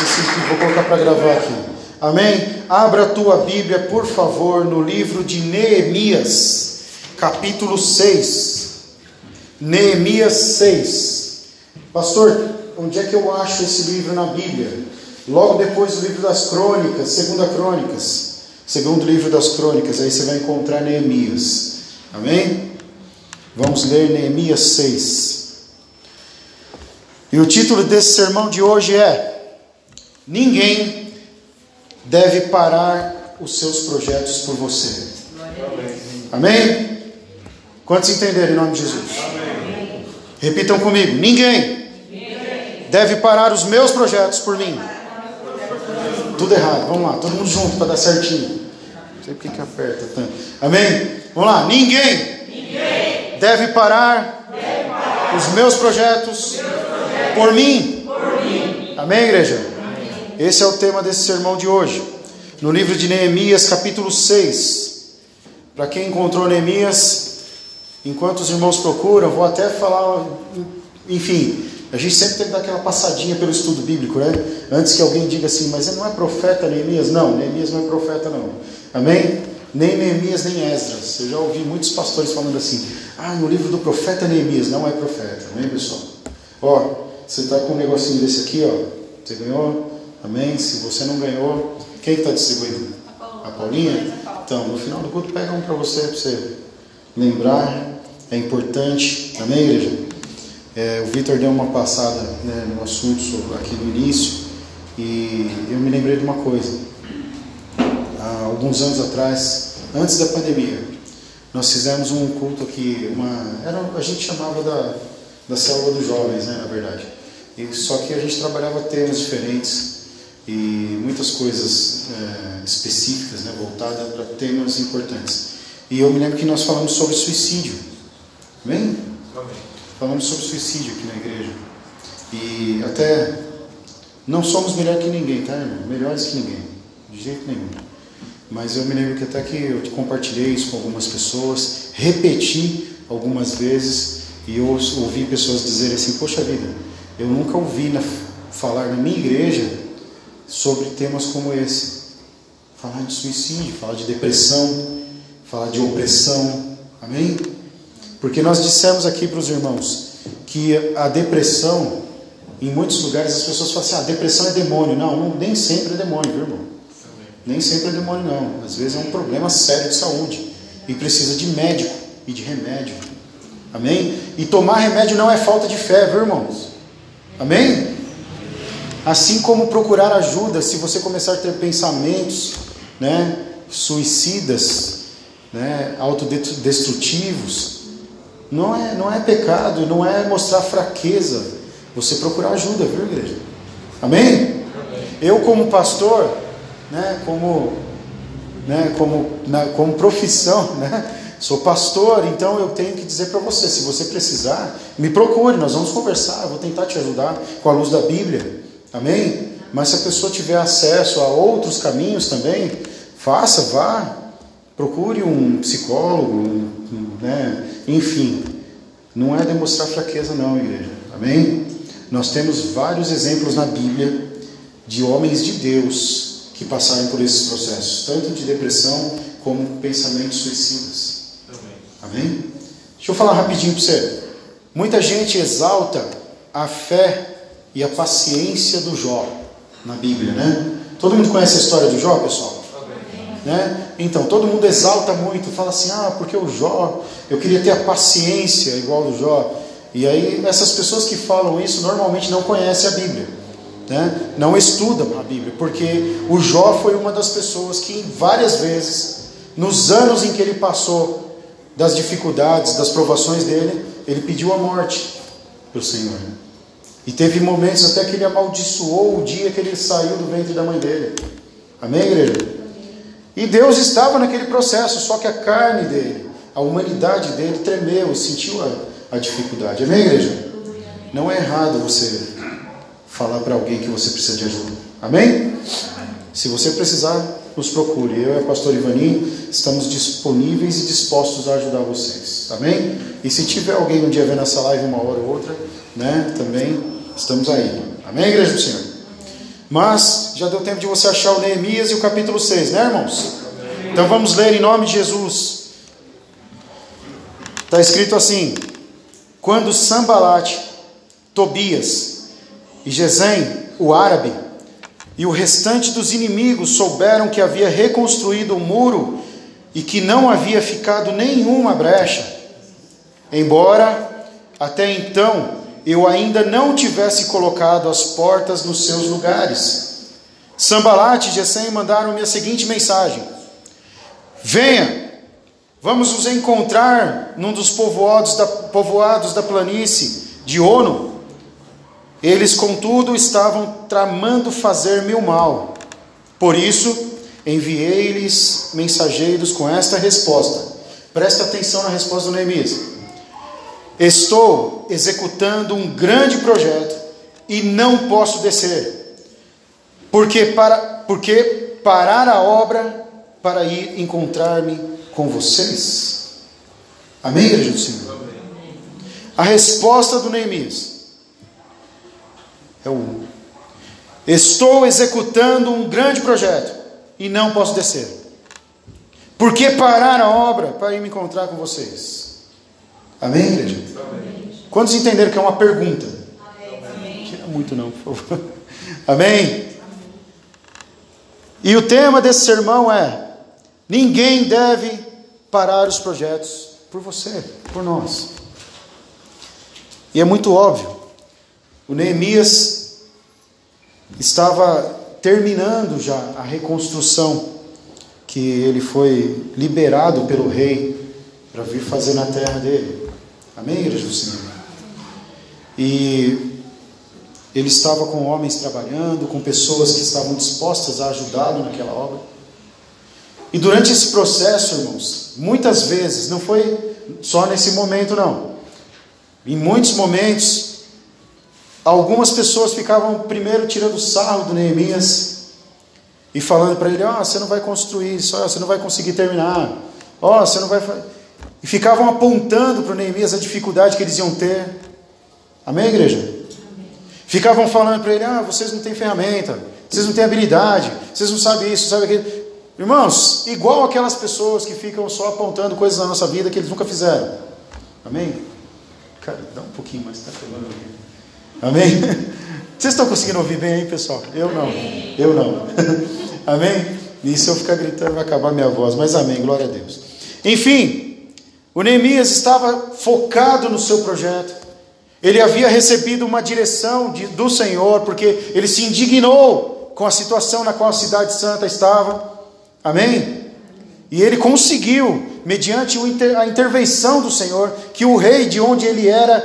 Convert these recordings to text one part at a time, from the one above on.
Que vou colocar para gravar aqui. Amém? Abra a tua Bíblia, por favor, no livro de Neemias, capítulo 6. Neemias 6. Pastor, onde é que eu acho esse livro na Bíblia? Logo depois do livro das Crônicas, segunda Crônicas, segundo livro das Crônicas, aí você vai encontrar Neemias. Amém? Vamos ler Neemias 6. E o título desse sermão de hoje é: Ninguém deve parar os seus projetos por você. Amém? Quantos entenderam em nome de Jesus? Repitam comigo: Ninguém, deve parar os meus projetos por mim. Tudo errado, vamos lá, todo mundo junto para dar certinho. Não sei porque que aperta tanto. Amém? Vamos lá, ninguém, Ninguém deve, parar deve parar os meus projetos, meus projetos por, mim. por mim. Amém, igreja? Esse é o tema desse sermão de hoje. No livro de Neemias, capítulo 6. Para quem encontrou Neemias, enquanto os irmãos procuram, vou até falar, enfim, a gente sempre tem que dar aquela passadinha pelo estudo bíblico, né? Antes que alguém diga assim, mas ele não é profeta Neemias? Não, Neemias não é profeta, não. Amém? Nem Neemias, nem Esdras. Eu já ouvi muitos pastores falando assim, ah, no livro do profeta Neemias, não é profeta. Amém, pessoal? Ó, você está com um negocinho desse aqui, ó. Você ganhou? Amém? Se você não ganhou, quem está distribuindo? A Paulinha? Então, no final do culto, pega um para você, para você lembrar. É importante. Amém, igreja? É, o Vitor deu uma passada né, no assunto aqui no início e eu me lembrei de uma coisa. Há alguns anos atrás, antes da pandemia, nós fizemos um culto aqui, uma, era, a gente chamava da, da célula dos jovens, né, na verdade. E, só que a gente trabalhava temas diferentes e muitas coisas é, específicas, né, voltadas para temas importantes. E eu me lembro que nós falamos sobre suicídio. Amém? Amém falamos sobre suicídio aqui na igreja. E até não somos melhor que ninguém, tá, irmão? Melhores que ninguém, de jeito nenhum. Mas eu me lembro que até que eu compartilhei isso com algumas pessoas, repeti algumas vezes e eu ouvi pessoas dizerem assim: Poxa vida, eu nunca ouvi na, falar na minha igreja sobre temas como esse. Falar de suicídio, falar de depressão, falar de opressão. Amém? Porque nós dissemos aqui para os irmãos que a depressão, em muitos lugares as pessoas falam assim: ah, depressão é demônio. Não, não, nem sempre é demônio, viu, irmão? Nem sempre é demônio, não. Às vezes é um problema sério de saúde e precisa de médico e de remédio. Amém? E tomar remédio não é falta de fé, viu, irmãos? Amém? Assim como procurar ajuda, se você começar a ter pensamentos né, suicidas, né, autodestrutivos, não é, não é pecado, não é mostrar fraqueza. Você procurar ajuda, viu, igreja? Amém? Amém. Eu, como pastor, né, como, né, como, na, como profissão, né, sou pastor, então eu tenho que dizer para você: se você precisar, me procure, nós vamos conversar, eu vou tentar te ajudar com a luz da Bíblia. Amém? Mas se a pessoa tiver acesso a outros caminhos também, faça, vá, procure um psicólogo, né, enfim, não é demonstrar fraqueza, não, igreja. Amém? Nós temos vários exemplos na Bíblia de homens de Deus que passaram por esses processos, tanto de depressão como pensamentos suicidas. Amém? Amém? Deixa eu falar rapidinho para você. Muita gente exalta a fé e a paciência do Jó na Bíblia, né? Todo mundo conhece a história do Jó, pessoal? Né? Então, todo mundo exalta muito, fala assim: ah, porque o Jó, eu queria ter a paciência igual do Jó. E aí, essas pessoas que falam isso normalmente não conhecem a Bíblia, né? não estudam a Bíblia, porque o Jó foi uma das pessoas que várias vezes, nos anos em que ele passou das dificuldades, das provações dele, ele pediu a morte para o Senhor. E teve momentos até que ele amaldiçoou o dia que ele saiu do ventre da mãe dele. Amém, igreja? E Deus estava naquele processo, só que a carne dele, a humanidade dele tremeu, sentiu a, a dificuldade. Amém, igreja? Não é errado você falar para alguém que você precisa de ajuda. Amém? Se você precisar, nos procure. Eu e a pastor Ivani estamos disponíveis e dispostos a ajudar vocês. Amém? E se tiver alguém um dia vendo essa live uma hora ou outra, né, também estamos aí. Amém, igreja do Senhor? Mas já deu tempo de você achar o Neemias e o capítulo 6, né, irmãos? Então vamos ler em nome de Jesus. Está escrito assim: Quando Sambalate, Tobias e Gesem, o árabe, e o restante dos inimigos souberam que havia reconstruído o muro e que não havia ficado nenhuma brecha, embora até então eu ainda não tivesse colocado as portas nos seus lugares. Sambalat e Gesem mandaram-me a seguinte mensagem: Venha, vamos nos encontrar num dos povoados da, povoados da planície de Ono. Eles, contudo, estavam tramando fazer-me o mal. Por isso, enviei-lhes mensageiros com esta resposta. Presta atenção na resposta do Neemias. Estou executando um grande projeto e não posso descer, porque para porque parar a obra para ir encontrar-me com vocês. Amém, igreja do Senhor. A resposta do Neemias é o Estou executando um grande projeto e não posso descer. Por que parar a obra para ir me encontrar com vocês? Amém, igreja? Amém. Quantos entenderam que é uma pergunta? Amém. Tira muito não, por favor. Amém? E o tema desse sermão é: ninguém deve parar os projetos por você, por nós. E é muito óbvio. O Neemias estava terminando já a reconstrução que ele foi liberado pelo rei para vir fazer na terra dele. Amém, igreja do Senhor? E ele estava com homens trabalhando, com pessoas que estavam dispostas a ajudá-lo naquela obra. E durante esse processo, irmãos, muitas vezes, não foi só nesse momento, não. Em muitos momentos, algumas pessoas ficavam primeiro tirando sarro do Neemias e falando para ele: Ó, oh, você não vai construir, só você não vai conseguir terminar. Ó, oh, você não vai. E ficavam apontando para Neemias a dificuldade que eles iam ter. Amém, igreja? Ficavam falando para ele: ah, vocês não têm ferramenta, vocês não têm habilidade, vocês não sabem isso, sabem aquilo. Irmãos, igual aquelas pessoas que ficam só apontando coisas na nossa vida que eles nunca fizeram. Amém? Cara, dá um pouquinho mais, está falando aqui. Amém? Vocês estão conseguindo ouvir bem aí, pessoal? Eu não. Eu não. amém? E se eu ficar gritando vai acabar minha voz, mas amém, glória a Deus. Enfim, o Neemias estava focado no seu projeto. Ele havia recebido uma direção de, do Senhor, porque ele se indignou com a situação na qual a cidade santa estava. Amém? E ele conseguiu, mediante a intervenção do Senhor, que o rei de onde ele era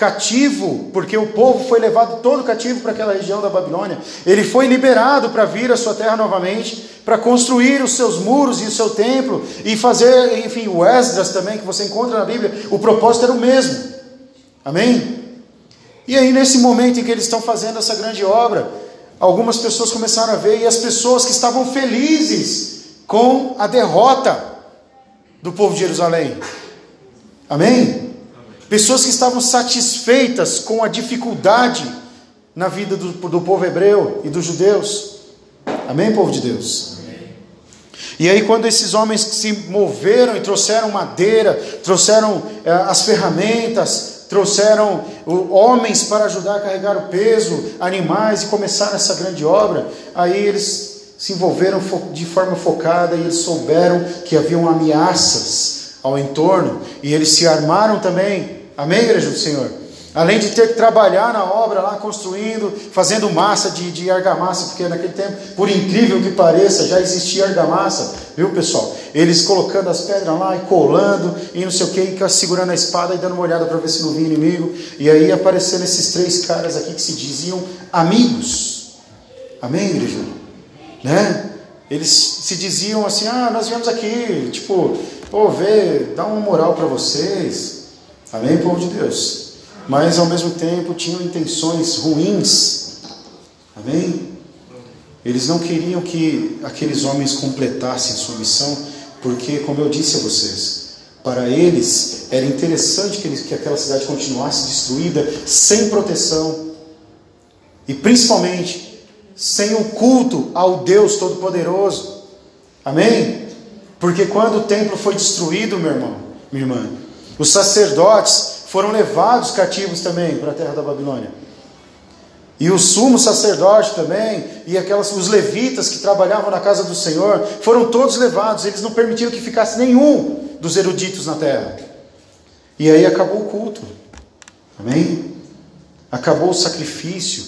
cativo, porque o povo foi levado todo cativo para aquela região da Babilônia. Ele foi liberado para vir à sua terra novamente, para construir os seus muros e o seu templo e fazer, enfim, o Esdras também que você encontra na Bíblia. O propósito era o mesmo. Amém? E aí nesse momento em que eles estão fazendo essa grande obra, algumas pessoas começaram a ver e as pessoas que estavam felizes com a derrota do povo de Jerusalém. Amém? Pessoas que estavam satisfeitas com a dificuldade na vida do, do povo hebreu e dos judeus. Amém, povo de Deus? E aí, quando esses homens se moveram e trouxeram madeira, trouxeram eh, as ferramentas, trouxeram homens para ajudar a carregar o peso, animais, e começaram essa grande obra, aí eles se envolveram de forma focada e eles souberam que haviam ameaças ao entorno, e eles se armaram também Amém, igreja do Senhor? Além de ter que trabalhar na obra lá, construindo, fazendo massa de, de argamassa, porque naquele tempo, por incrível que pareça, já existia argamassa, viu pessoal? Eles colocando as pedras lá e colando e não sei o que, segurando a espada e dando uma olhada para ver se não vinha inimigo. E aí aparecendo esses três caras aqui que se diziam amigos. Amém, igreja? Né? Eles se diziam assim: ah, nós viemos aqui, tipo, pô, ver, dar uma moral para vocês. Amém, povo de Deus? Mas ao mesmo tempo tinham intenções ruins. Amém? Eles não queriam que aqueles homens completassem sua missão, porque, como eu disse a vocês, para eles era interessante que, eles, que aquela cidade continuasse destruída, sem proteção, e principalmente sem o culto ao Deus Todo-Poderoso. Amém? Porque quando o templo foi destruído, meu irmão, minha irmã, os sacerdotes foram levados cativos também para a terra da Babilônia. E o sumo sacerdote também, e aquelas, os levitas que trabalhavam na casa do Senhor, foram todos levados, eles não permitiram que ficasse nenhum dos eruditos na terra. E aí acabou o culto. Amém? Acabou o sacrifício.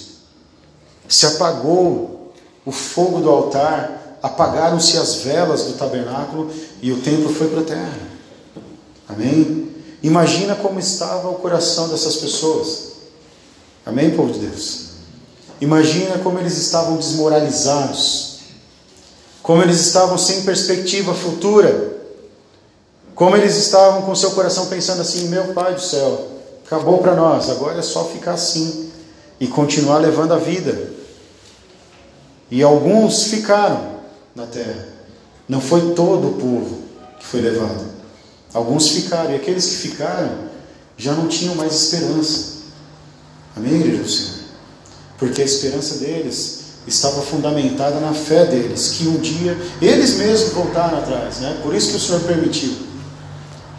Se apagou o fogo do altar, apagaram-se as velas do tabernáculo e o templo foi para a terra. Amém? Imagina como estava o coração dessas pessoas. Amém, povo de Deus? Imagina como eles estavam desmoralizados, como eles estavam sem perspectiva futura, como eles estavam com seu coração pensando assim: meu Pai do céu, acabou para nós, agora é só ficar assim e continuar levando a vida. E alguns ficaram na terra, não foi todo o povo que foi levado, alguns ficaram, e aqueles que ficaram já não tinham mais esperança. Amém, igreja do Senhor? porque a esperança deles estava fundamentada na fé deles, que um dia eles mesmos voltaram atrás, né? Por isso que o Senhor permitiu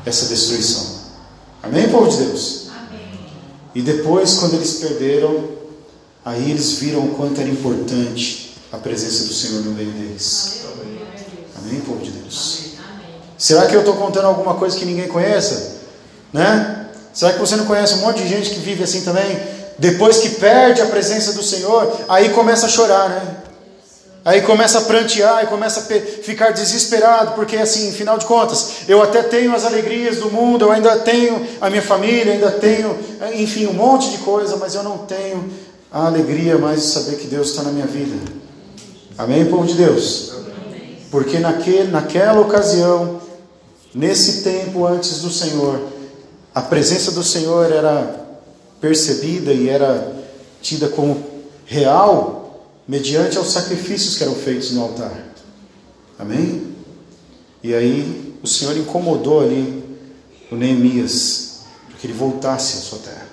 essa destruição. Amém, povo de Deus? Amém. E depois, quando eles perderam, aí eles viram o quanto era importante a presença do Senhor no meio deles. Amém, Amém povo de Deus? Amém. Será que eu estou contando alguma coisa que ninguém conheça? Né? Será que você não conhece um monte de gente que vive assim também? Depois que perde a presença do Senhor, aí começa a chorar, né? Aí começa a prantear e começa a ficar desesperado, porque assim, final de contas, eu até tenho as alegrias do mundo, eu ainda tenho a minha família, ainda tenho, enfim, um monte de coisa, mas eu não tenho a alegria mais de saber que Deus está na minha vida. Amém, povo de Deus? Porque naquele, naquela ocasião, nesse tempo antes do Senhor, a presença do Senhor era percebida e era tida como real mediante aos sacrifícios que eram feitos no altar. Amém? E aí o Senhor incomodou ali o Neemias para que ele voltasse à sua terra.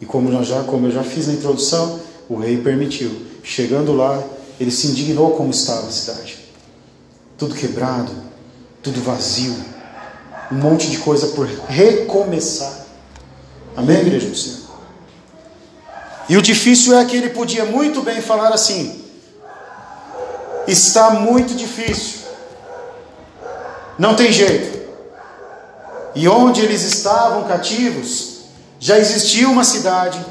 E como, nós já, como eu já fiz na introdução, o rei permitiu. Chegando lá, ele se indignou como estava a cidade. Tudo quebrado, tudo vazio, um monte de coisa por recomeçar. Amém, igreja do Senhor? E o difícil é que ele podia muito bem falar assim: está muito difícil, não tem jeito. E onde eles estavam cativos, já existia uma cidade,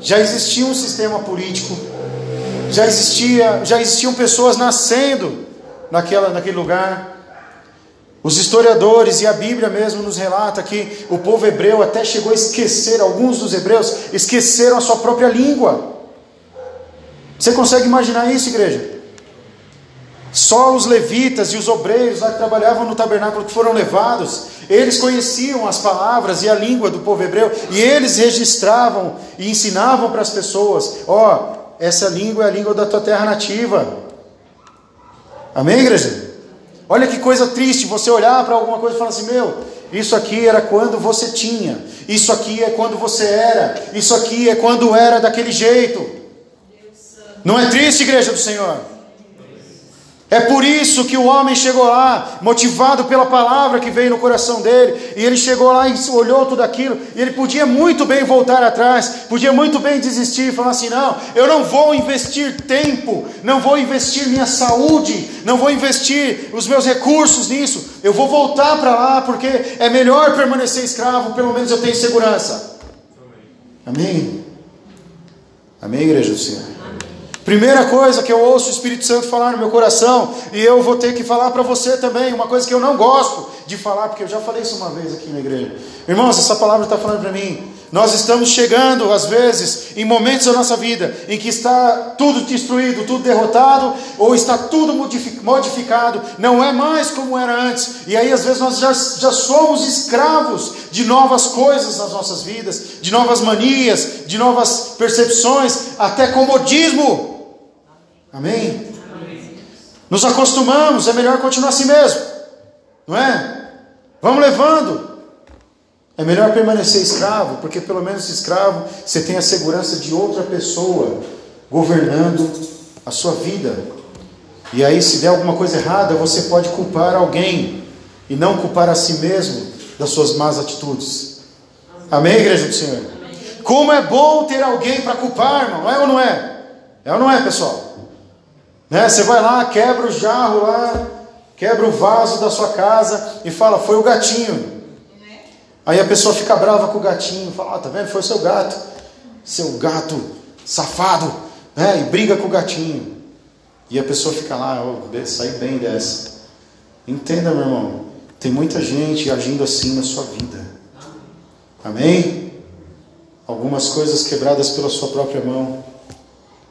já existia um sistema político, já existia, já existiam pessoas nascendo naquela, naquele lugar. Os historiadores e a Bíblia mesmo nos relata que o povo hebreu até chegou a esquecer, alguns dos hebreus esqueceram a sua própria língua. Você consegue imaginar isso, igreja? Só os levitas e os obreiros lá que trabalhavam no tabernáculo que foram levados, eles conheciam as palavras e a língua do povo hebreu e eles registravam e ensinavam para as pessoas: ó, oh, essa língua é a língua da tua terra nativa. Amém, igreja? Olha que coisa triste você olhar para alguma coisa e falar assim: meu, isso aqui era quando você tinha, isso aqui é quando você era, isso aqui é quando era daquele jeito. Não é triste, igreja do Senhor? É por isso que o homem chegou lá, motivado pela palavra que veio no coração dele, e ele chegou lá e olhou tudo aquilo, e ele podia muito bem voltar atrás, podia muito bem desistir e falar assim: não, eu não vou investir tempo, não vou investir minha saúde, não vou investir os meus recursos nisso, eu vou voltar para lá porque é melhor permanecer escravo, pelo menos eu tenho segurança. Amém? Amém, igreja do Senhor? Primeira coisa que eu ouço o Espírito Santo falar no meu coração, e eu vou ter que falar para você também, uma coisa que eu não gosto de falar, porque eu já falei isso uma vez aqui na igreja. Irmãos, essa palavra está falando para mim. Nós estamos chegando, às vezes, em momentos da nossa vida em que está tudo destruído, tudo derrotado, ou está tudo modificado, não é mais como era antes, e aí às vezes nós já, já somos escravos de novas coisas nas nossas vidas, de novas manias, de novas percepções, até comodismo. Amém? Nos acostumamos, é melhor continuar assim mesmo, não é? Vamos levando. É melhor permanecer escravo, porque pelo menos escravo você tem a segurança de outra pessoa governando a sua vida. E aí, se der alguma coisa errada, você pode culpar alguém e não culpar a si mesmo das suas más atitudes. Amém, igreja do Senhor? Como é bom ter alguém para culpar, irmão, é ou não é? É ou não é, pessoal? Né? Você vai lá, quebra o jarro lá, quebra o vaso da sua casa e fala, foi o gatinho. Aí a pessoa fica brava com o gatinho, fala, ah, tá vendo? Foi o seu gato, seu gato safado, né? E briga com o gatinho. E a pessoa fica lá, oh, sai bem dessa. Entenda, meu irmão, tem muita gente agindo assim na sua vida. Amém? Algumas coisas quebradas pela sua própria mão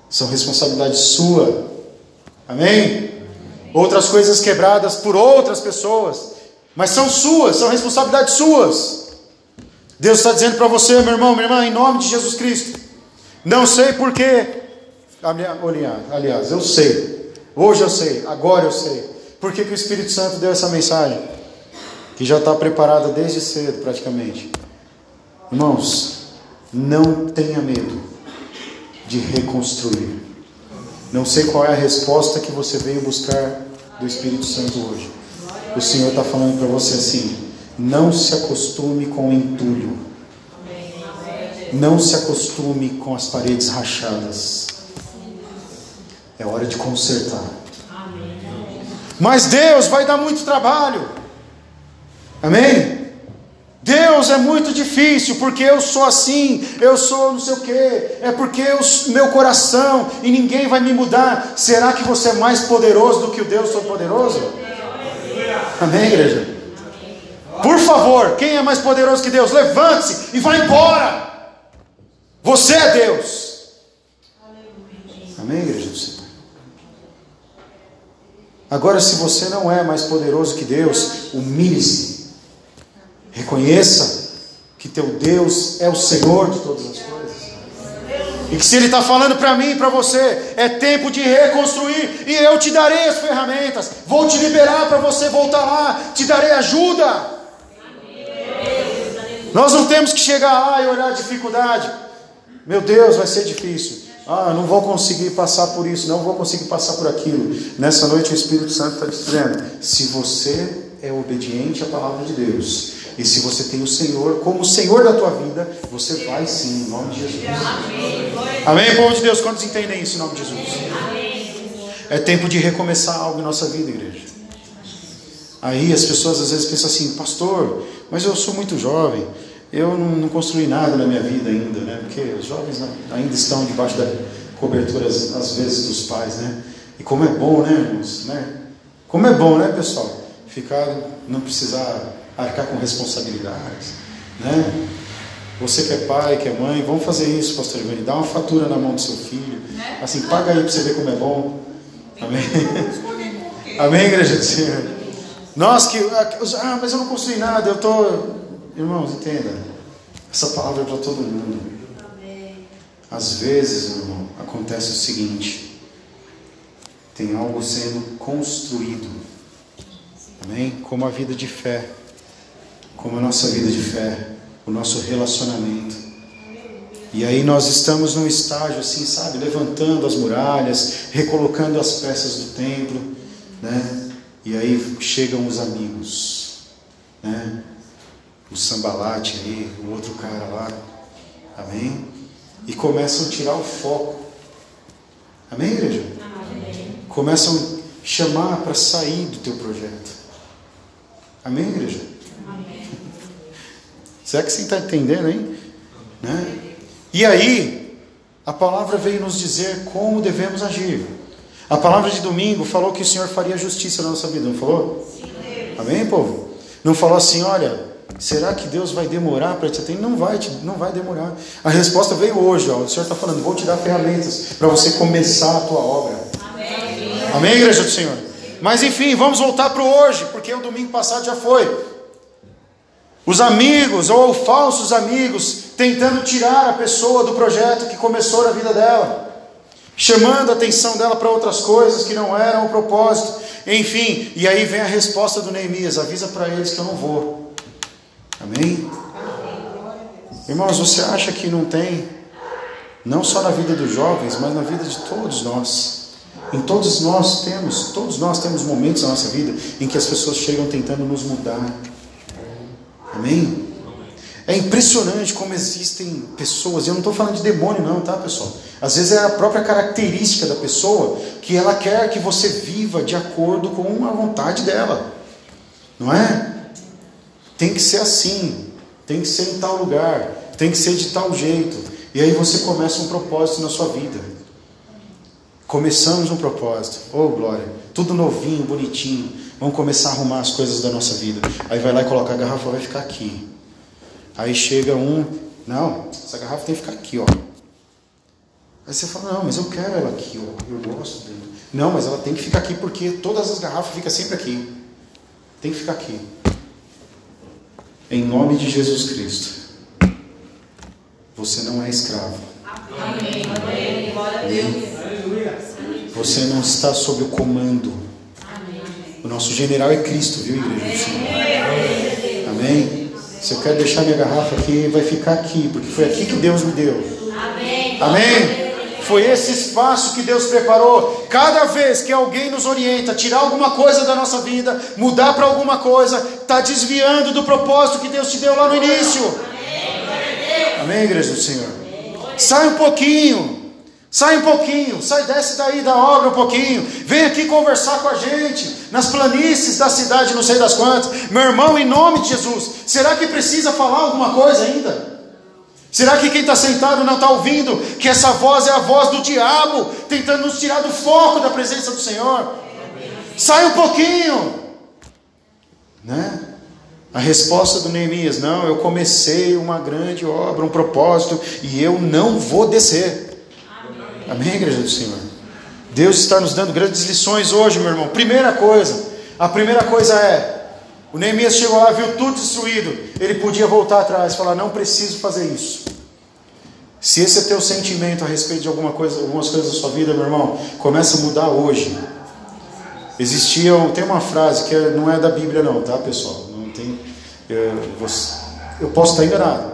são responsabilidade sua. Amém? Outras coisas quebradas por outras pessoas, mas são suas, são responsabilidades suas. Deus está dizendo para você, meu irmão, minha irmã, em nome de Jesus Cristo. Não sei porquê. Aliás, eu sei. Hoje eu sei, agora eu sei. Por que, que o Espírito Santo deu essa mensagem? Que já está preparada desde cedo, praticamente. Irmãos, não tenha medo de reconstruir. Não sei qual é a resposta que você veio buscar do Espírito Santo hoje. O Senhor está falando para você assim: não se acostume com o entulho. Não se acostume com as paredes rachadas. É hora de consertar. Mas Deus vai dar muito trabalho. Amém? Deus é muito difícil, porque eu sou assim, eu sou não sei o que, é porque eu, meu coração e ninguém vai me mudar. Será que você é mais poderoso do que o Deus Todo-Poderoso? Amém, igreja? Por favor, quem é mais poderoso que Deus? Levante-se e vá embora. Você é Deus. Amém, igreja do Senhor? Agora, se você não é mais poderoso que Deus, humilhe-se Reconheça que teu Deus é o Senhor de todas as coisas. E que se Ele está falando para mim e para você, é tempo de reconstruir, e eu te darei as ferramentas, vou te liberar para você voltar lá, te darei ajuda. Nós não temos que chegar lá e olhar a dificuldade. Meu Deus, vai ser difícil. Ah, não vou conseguir passar por isso, não vou conseguir passar por aquilo. Nessa noite o Espírito Santo está dizendo: se você é obediente à palavra de Deus, e se você tem o Senhor como o Senhor da tua vida, você vai sim, em nome de Jesus. Amém, povo de Deus? Quantos entendem isso em nome de Jesus? É tempo de recomeçar algo em nossa vida, igreja. Aí as pessoas às vezes pensam assim, pastor, mas eu sou muito jovem, eu não, não construí nada na minha vida ainda, né? Porque os jovens ainda estão debaixo da cobertura, às vezes, dos pais, né? E como é bom, né, irmãos? Né? Como é bom, né, pessoal? Ficar, não precisar arcar com responsabilidades, né? Você que é pai, que é mãe, vamos fazer isso, pastor Ivani, dá uma fatura na mão do seu filho, né? assim, paga aí para você ver como é bom. Amém? Amém, igreja do Senhor? Nós que, ah, mas eu não construí nada, eu estou. Irmãos, entenda, essa palavra é para todo mundo. Às vezes, irmão, acontece o seguinte: tem algo sendo construído, amém? Como a vida de fé como a nossa vida de fé, o nosso relacionamento. E aí nós estamos num estágio assim, sabe, levantando as muralhas, recolocando as peças do templo, né? E aí chegam os amigos, né? O sambalate aí, o outro cara lá, amém? E começam a tirar o foco. Amém, igreja? Amém. Começam a chamar para sair do teu projeto. Amém, igreja? Será que você está entendendo, hein? Né? E aí, a palavra veio nos dizer como devemos agir. A palavra de domingo falou que o Senhor faria justiça na nossa vida, não falou? Sim. Amém, povo? Não falou assim, olha, será que Deus vai demorar para te atender? Não vai, não vai demorar. A resposta veio hoje, ó. o Senhor está falando, vou te dar ferramentas para você começar a tua obra. Amém. Amém, igreja do Senhor? Mas enfim, vamos voltar para o hoje, porque o domingo passado já foi. Os amigos ou falsos amigos tentando tirar a pessoa do projeto que começou na vida dela, chamando a atenção dela para outras coisas que não eram o propósito. Enfim, e aí vem a resposta do Neemias: avisa para eles que eu não vou. Amém? Irmãos, você acha que não tem Não só na vida dos jovens, mas na vida de todos nós. Em todos nós temos, todos nós temos momentos na nossa vida em que as pessoas chegam tentando nos mudar. Amém? É impressionante como existem pessoas, e eu não estou falando de demônio, não, tá, pessoal? Às vezes é a própria característica da pessoa que ela quer que você viva de acordo com a vontade dela, não é? Tem que ser assim, tem que ser em tal lugar, tem que ser de tal jeito, e aí você começa um propósito na sua vida. Começamos um propósito, oh glória, tudo novinho, bonitinho, vamos começar a arrumar as coisas da nossa vida. Aí vai lá e coloca a garrafa, vai ficar aqui. Aí chega um, não, essa garrafa tem que ficar aqui, ó. Aí você fala, não, mas eu quero ela aqui, ó, eu gosto dela. Não, mas ela tem que ficar aqui porque todas as garrafas ficam sempre aqui. Tem que ficar aqui. Em nome de Jesus Cristo. Você não é escravo. Amém. Amém. Você não está sob o comando. O nosso general é Cristo, viu, igreja? Amém. Se eu quero deixar minha garrafa aqui, vai ficar aqui, porque foi aqui que Deus me deu. Amém. Amém. Foi esse espaço que Deus preparou. Cada vez que alguém nos orienta tirar alguma coisa da nossa vida, mudar para alguma coisa, está desviando do propósito que Deus te deu lá no início. Amém igreja do Senhor. Sai um pouquinho. Sai um pouquinho, sai, desce daí da obra um pouquinho, vem aqui conversar com a gente, nas planícies da cidade, não sei das quantas. Meu irmão, em nome de Jesus, será que precisa falar alguma coisa ainda? Será que quem está sentado não está ouvindo que essa voz é a voz do diabo, tentando nos tirar do foco da presença do Senhor? Sai um pouquinho, né? A resposta do Neemias: não, eu comecei uma grande obra, um propósito, e eu não vou descer. Amém, igreja do Senhor? Deus está nos dando grandes lições hoje, meu irmão. Primeira coisa, a primeira coisa é: o Neemias chegou lá, viu tudo destruído. Ele podia voltar atrás e falar: não preciso fazer isso. Se esse é teu sentimento a respeito de alguma coisa, algumas coisas da sua vida, meu irmão, começa a mudar hoje. Existia, tem uma frase que é, não é da Bíblia, não, tá, pessoal? Não tem. Eu, eu posso estar enganado,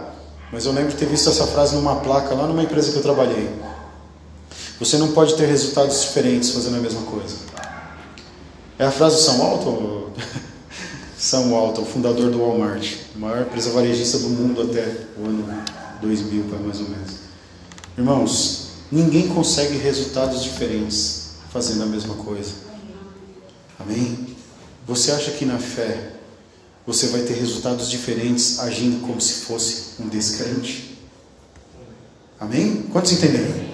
mas eu lembro de ter visto essa frase numa placa lá numa empresa que eu trabalhei. Você não pode ter resultados diferentes fazendo a mesma coisa. É a frase do São Walton? São Walton, o fundador do Walmart, maior empresa varejista do mundo até o ano 2000, mais ou menos. Irmãos, ninguém consegue resultados diferentes fazendo a mesma coisa. Amém? Você acha que na fé você vai ter resultados diferentes agindo como se fosse um descrente? Amém? Quantos entenderam?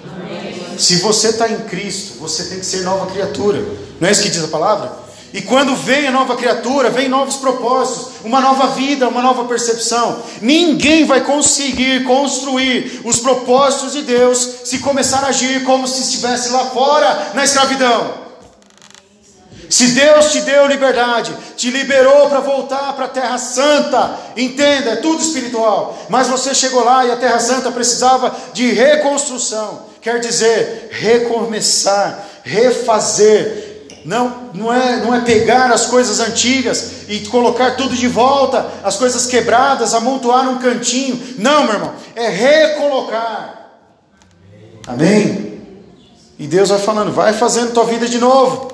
Se você está em Cristo, você tem que ser nova criatura. Não é isso que diz a palavra? E quando vem a nova criatura, vem novos propósitos, uma nova vida, uma nova percepção. Ninguém vai conseguir construir os propósitos de Deus se começar a agir como se estivesse lá fora na escravidão. Se Deus te deu liberdade, te liberou para voltar para a Terra Santa, entenda, é tudo espiritual. Mas você chegou lá e a Terra Santa precisava de reconstrução, quer dizer, recomeçar, refazer. Não, não, é, não é pegar as coisas antigas e colocar tudo de volta, as coisas quebradas, amontoar num cantinho. Não, meu irmão, é recolocar. Amém? E Deus vai falando, vai fazendo tua vida de novo.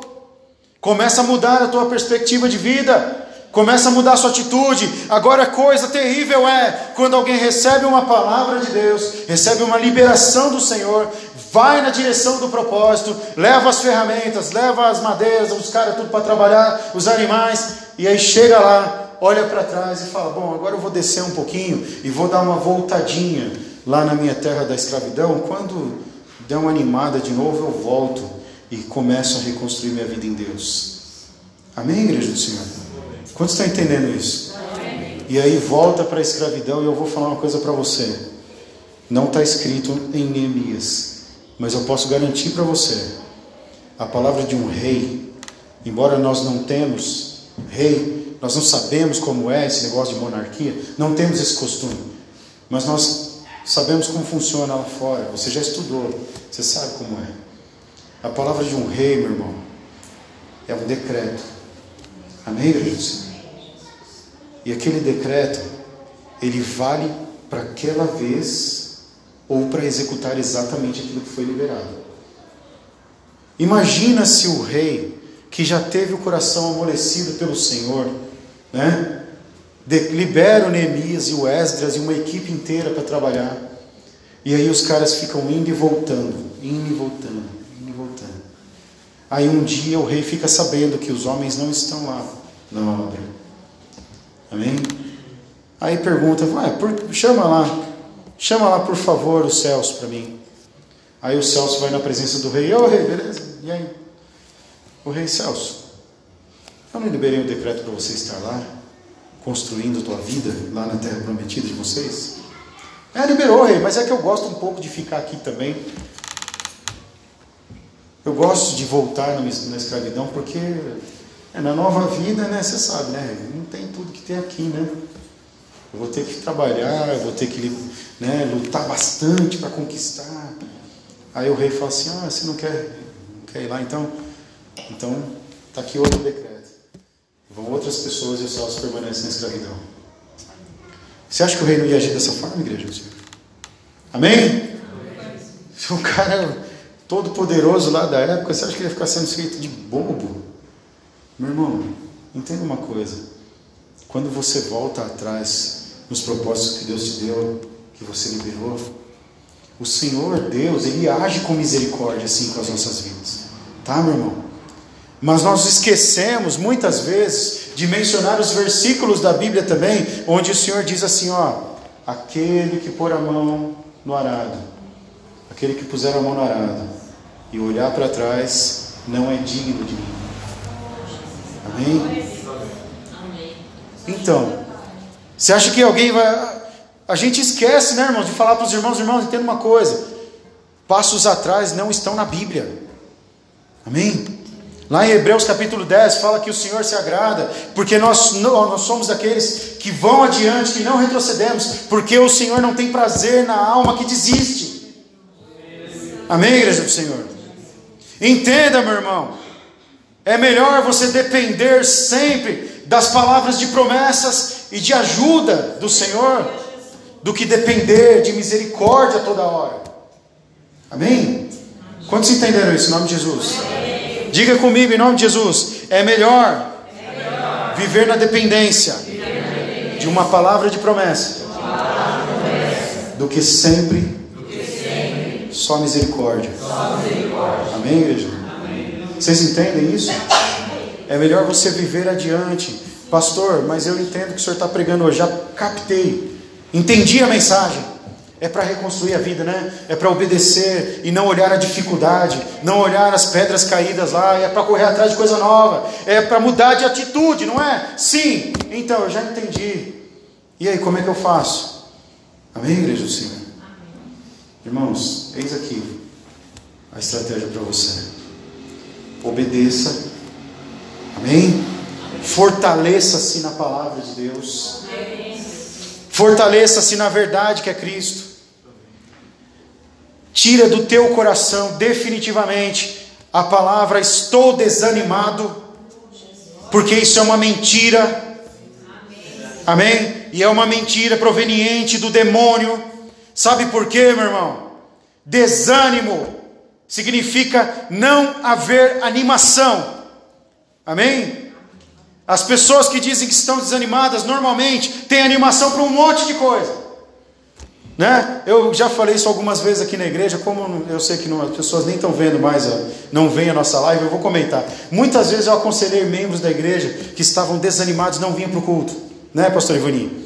Começa a mudar a tua perspectiva de vida. Começa a mudar sua atitude. Agora, coisa terrível é quando alguém recebe uma palavra de Deus, recebe uma liberação do Senhor, vai na direção do propósito, leva as ferramentas, leva as madeiras, os caras tudo para trabalhar, os animais, e aí chega lá, olha para trás e fala: Bom, agora eu vou descer um pouquinho e vou dar uma voltadinha lá na minha terra da escravidão. Quando der uma animada de novo, eu volto e começo a reconstruir minha vida em Deus. Amém, igreja do Senhor? Quantos estão entendendo isso? E aí volta para a escravidão e eu vou falar uma coisa para você. Não está escrito em Neemias, mas eu posso garantir para você a palavra de um rei, embora nós não temos rei, nós não sabemos como é esse negócio de monarquia, não temos esse costume, mas nós sabemos como funciona lá fora. Você já estudou, você sabe como é. A palavra de um rei, meu irmão, é um decreto. Amém, igreja? E aquele decreto, ele vale para aquela vez ou para executar exatamente aquilo que foi liberado. Imagina se o rei, que já teve o coração amolecido pelo Senhor, né? libera o Neemias e o Esdras e uma equipe inteira para trabalhar. E aí os caras ficam indo e voltando, indo e voltando, indo e voltando. Aí um dia o rei fica sabendo que os homens não estão lá na obra. Amém? Aí pergunta, vai, por, chama lá, chama lá por favor o Celso para mim. Aí o Celso vai na presença do rei, ô rei, beleza? E aí? O rei Celso, eu não liberei o decreto para você estar lá, construindo tua vida lá na terra prometida de vocês? É, liberou, rei, mas é que eu gosto um pouco de ficar aqui também. Eu gosto de voltar na escravidão porque é, na nova vida, né, você sabe, né? Não tem tudo que tem aqui, né? Eu vou ter que trabalhar, eu vou ter que né, lutar bastante para conquistar. Aí o rei fala assim: Ah, você não quer, não quer ir lá? Então, então está aqui outro decreto. Vão outras pessoas e os céus permanecem na escravidão. Você acha que o rei não ia agir dessa forma, igreja? Amém? Se um cara todo poderoso lá da época, você acha que ele ia ficar sendo feito de bobo? Meu irmão, entenda uma coisa. Quando você volta atrás nos propósitos que Deus te deu, que você liberou, o Senhor Deus, Ele age com misericórdia assim com as nossas vidas. Tá, meu irmão? Mas nós esquecemos muitas vezes de mencionar os versículos da Bíblia também, onde o Senhor diz assim: ó, aquele que pôr a mão no arado, aquele que puser a mão no arado e olhar para trás, não é digno de mim. Amém? Então, você acha que alguém vai. A gente esquece, né, irmãos, de falar para os irmãos: irmãos, entenda uma coisa. Passos atrás não estão na Bíblia. Amém? Lá em Hebreus capítulo 10 fala que o Senhor se agrada, porque nós, nós somos daqueles que vão adiante, que não retrocedemos, porque o Senhor não tem prazer na alma que desiste. Amém, igreja do Senhor? Entenda, meu irmão, é melhor você depender sempre das palavras de promessas e de ajuda do Senhor, do que depender de misericórdia toda hora. Amém? Quantos entenderam isso em nome de Jesus? Diga comigo em nome de Jesus: é melhor, viver na dependência, de uma palavra de promessa, do que sempre só misericórdia. Só misericórdia. Amém, igreja? Vocês entendem isso? É melhor você viver adiante. Pastor, mas eu entendo que o senhor está pregando hoje. Já captei. Entendi a mensagem. É para reconstruir a vida, né? É para obedecer e não olhar a dificuldade, não olhar as pedras caídas lá, é para correr atrás de coisa nova, é para mudar de atitude, não é? Sim, então eu já entendi. E aí, como é que eu faço? Amém, igreja do Senhor? Irmãos, eis aqui a estratégia para você. Obedeça, amém? Fortaleça-se na palavra de Deus. Fortaleça-se na verdade que é Cristo. Tira do teu coração definitivamente a palavra estou desanimado, porque isso é uma mentira. Amém? E é uma mentira proveniente do demônio. Sabe por quê, meu irmão? Desânimo significa não haver animação. Amém? As pessoas que dizem que estão desanimadas normalmente têm animação para um monte de coisa. Né? Eu já falei isso algumas vezes aqui na igreja, como eu sei que não, as pessoas nem estão vendo mais, não veem a nossa live, eu vou comentar. Muitas vezes eu aconselhei membros da igreja que estavam desanimados, não vinham para o culto, né, pastor Ivaninho?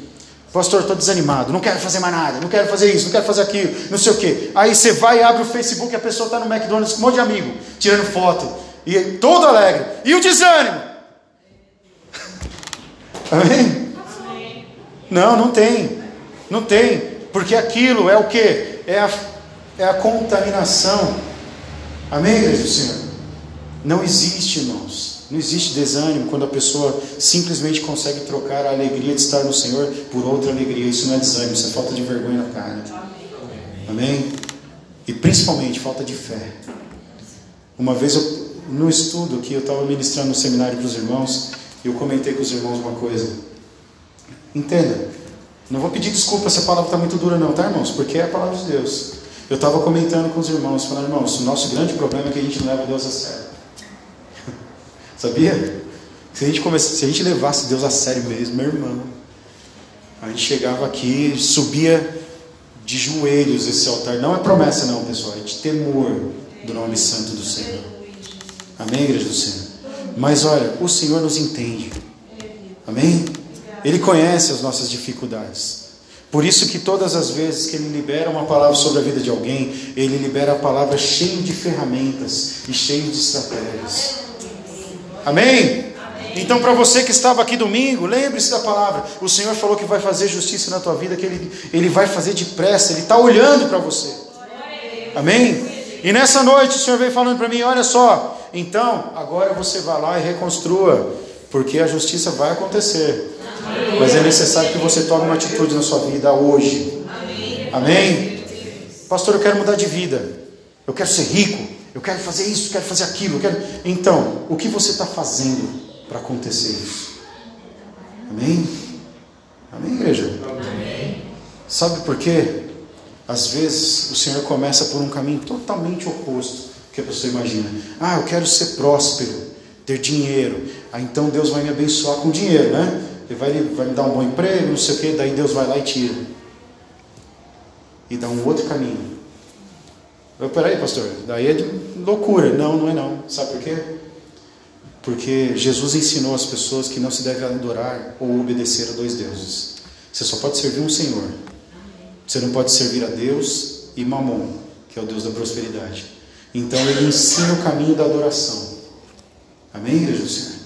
Pastor, estou desanimado, não quero fazer mais nada, não quero fazer isso, não quero fazer aquilo, não sei o que. Aí você vai e abre o Facebook e a pessoa está no McDonald's com um monte de amigo, tirando foto, e todo alegre. E o desânimo? Amém? Não, não tem. Não tem. Porque aquilo é o que? É a, é a contaminação. Amém, igreja do Senhor? Não existe, irmãos. Não existe desânimo quando a pessoa simplesmente consegue trocar a alegria de estar no Senhor por outra alegria. Isso não é desânimo, isso é falta de vergonha na carne. Amém? E principalmente falta de fé. Uma vez eu, no estudo que eu estava ministrando no seminário para os irmãos, eu comentei com os irmãos uma coisa. Entenda, Não vou pedir desculpa se a palavra está muito dura, não, tá, irmãos? Porque é a palavra de Deus. Eu estava comentando com os irmãos, falando, irmãos, o nosso grande problema é que a gente não leva Deus a sério. Sabia? Se a, gente comece, se a gente levasse Deus a sério mesmo, meu irmão, a gente chegava aqui, subia de joelhos esse altar. Não é promessa, não, pessoal, é de temor do nome santo do Senhor. Amém, igreja do Senhor? Mas olha, o Senhor nos entende. Amém? Ele conhece as nossas dificuldades. Por isso que todas as vezes que ele libera uma palavra sobre a vida de alguém, ele libera a palavra cheio de ferramentas e cheio de estratégias. Amém? Então, para você que estava aqui domingo, lembre-se da palavra. O Senhor falou que vai fazer justiça na tua vida, que Ele, ele vai fazer depressa, Ele está olhando para você. Amém? E nessa noite o Senhor veio falando para mim: olha só, então agora você vai lá e reconstrua, porque a justiça vai acontecer. Mas é necessário que você tome uma atitude na sua vida hoje. Amém? Pastor, eu quero mudar de vida. Eu quero ser rico. Eu quero fazer isso, eu quero fazer aquilo. Quero... Então, o que você está fazendo para acontecer isso? Amém? Amém, igreja? Amém. Sabe por quê? Às vezes o Senhor começa por um caminho totalmente oposto que a pessoa imagina. Ah, eu quero ser próspero, ter dinheiro. Ah, então Deus vai me abençoar com dinheiro, né? Ele vai, vai me dar um bom emprego, não sei o quê, daí Deus vai lá e tira. E dá um outro caminho. Peraí, pastor, daí é loucura. Não, não é não. Sabe por quê? Porque Jesus ensinou às pessoas que não se deve adorar ou obedecer a dois deuses. Você só pode servir um Senhor. Você não pode servir a Deus e Mamon, que é o Deus da prosperidade. Então ele ensina o caminho da adoração. Amém, igreja do Senhor?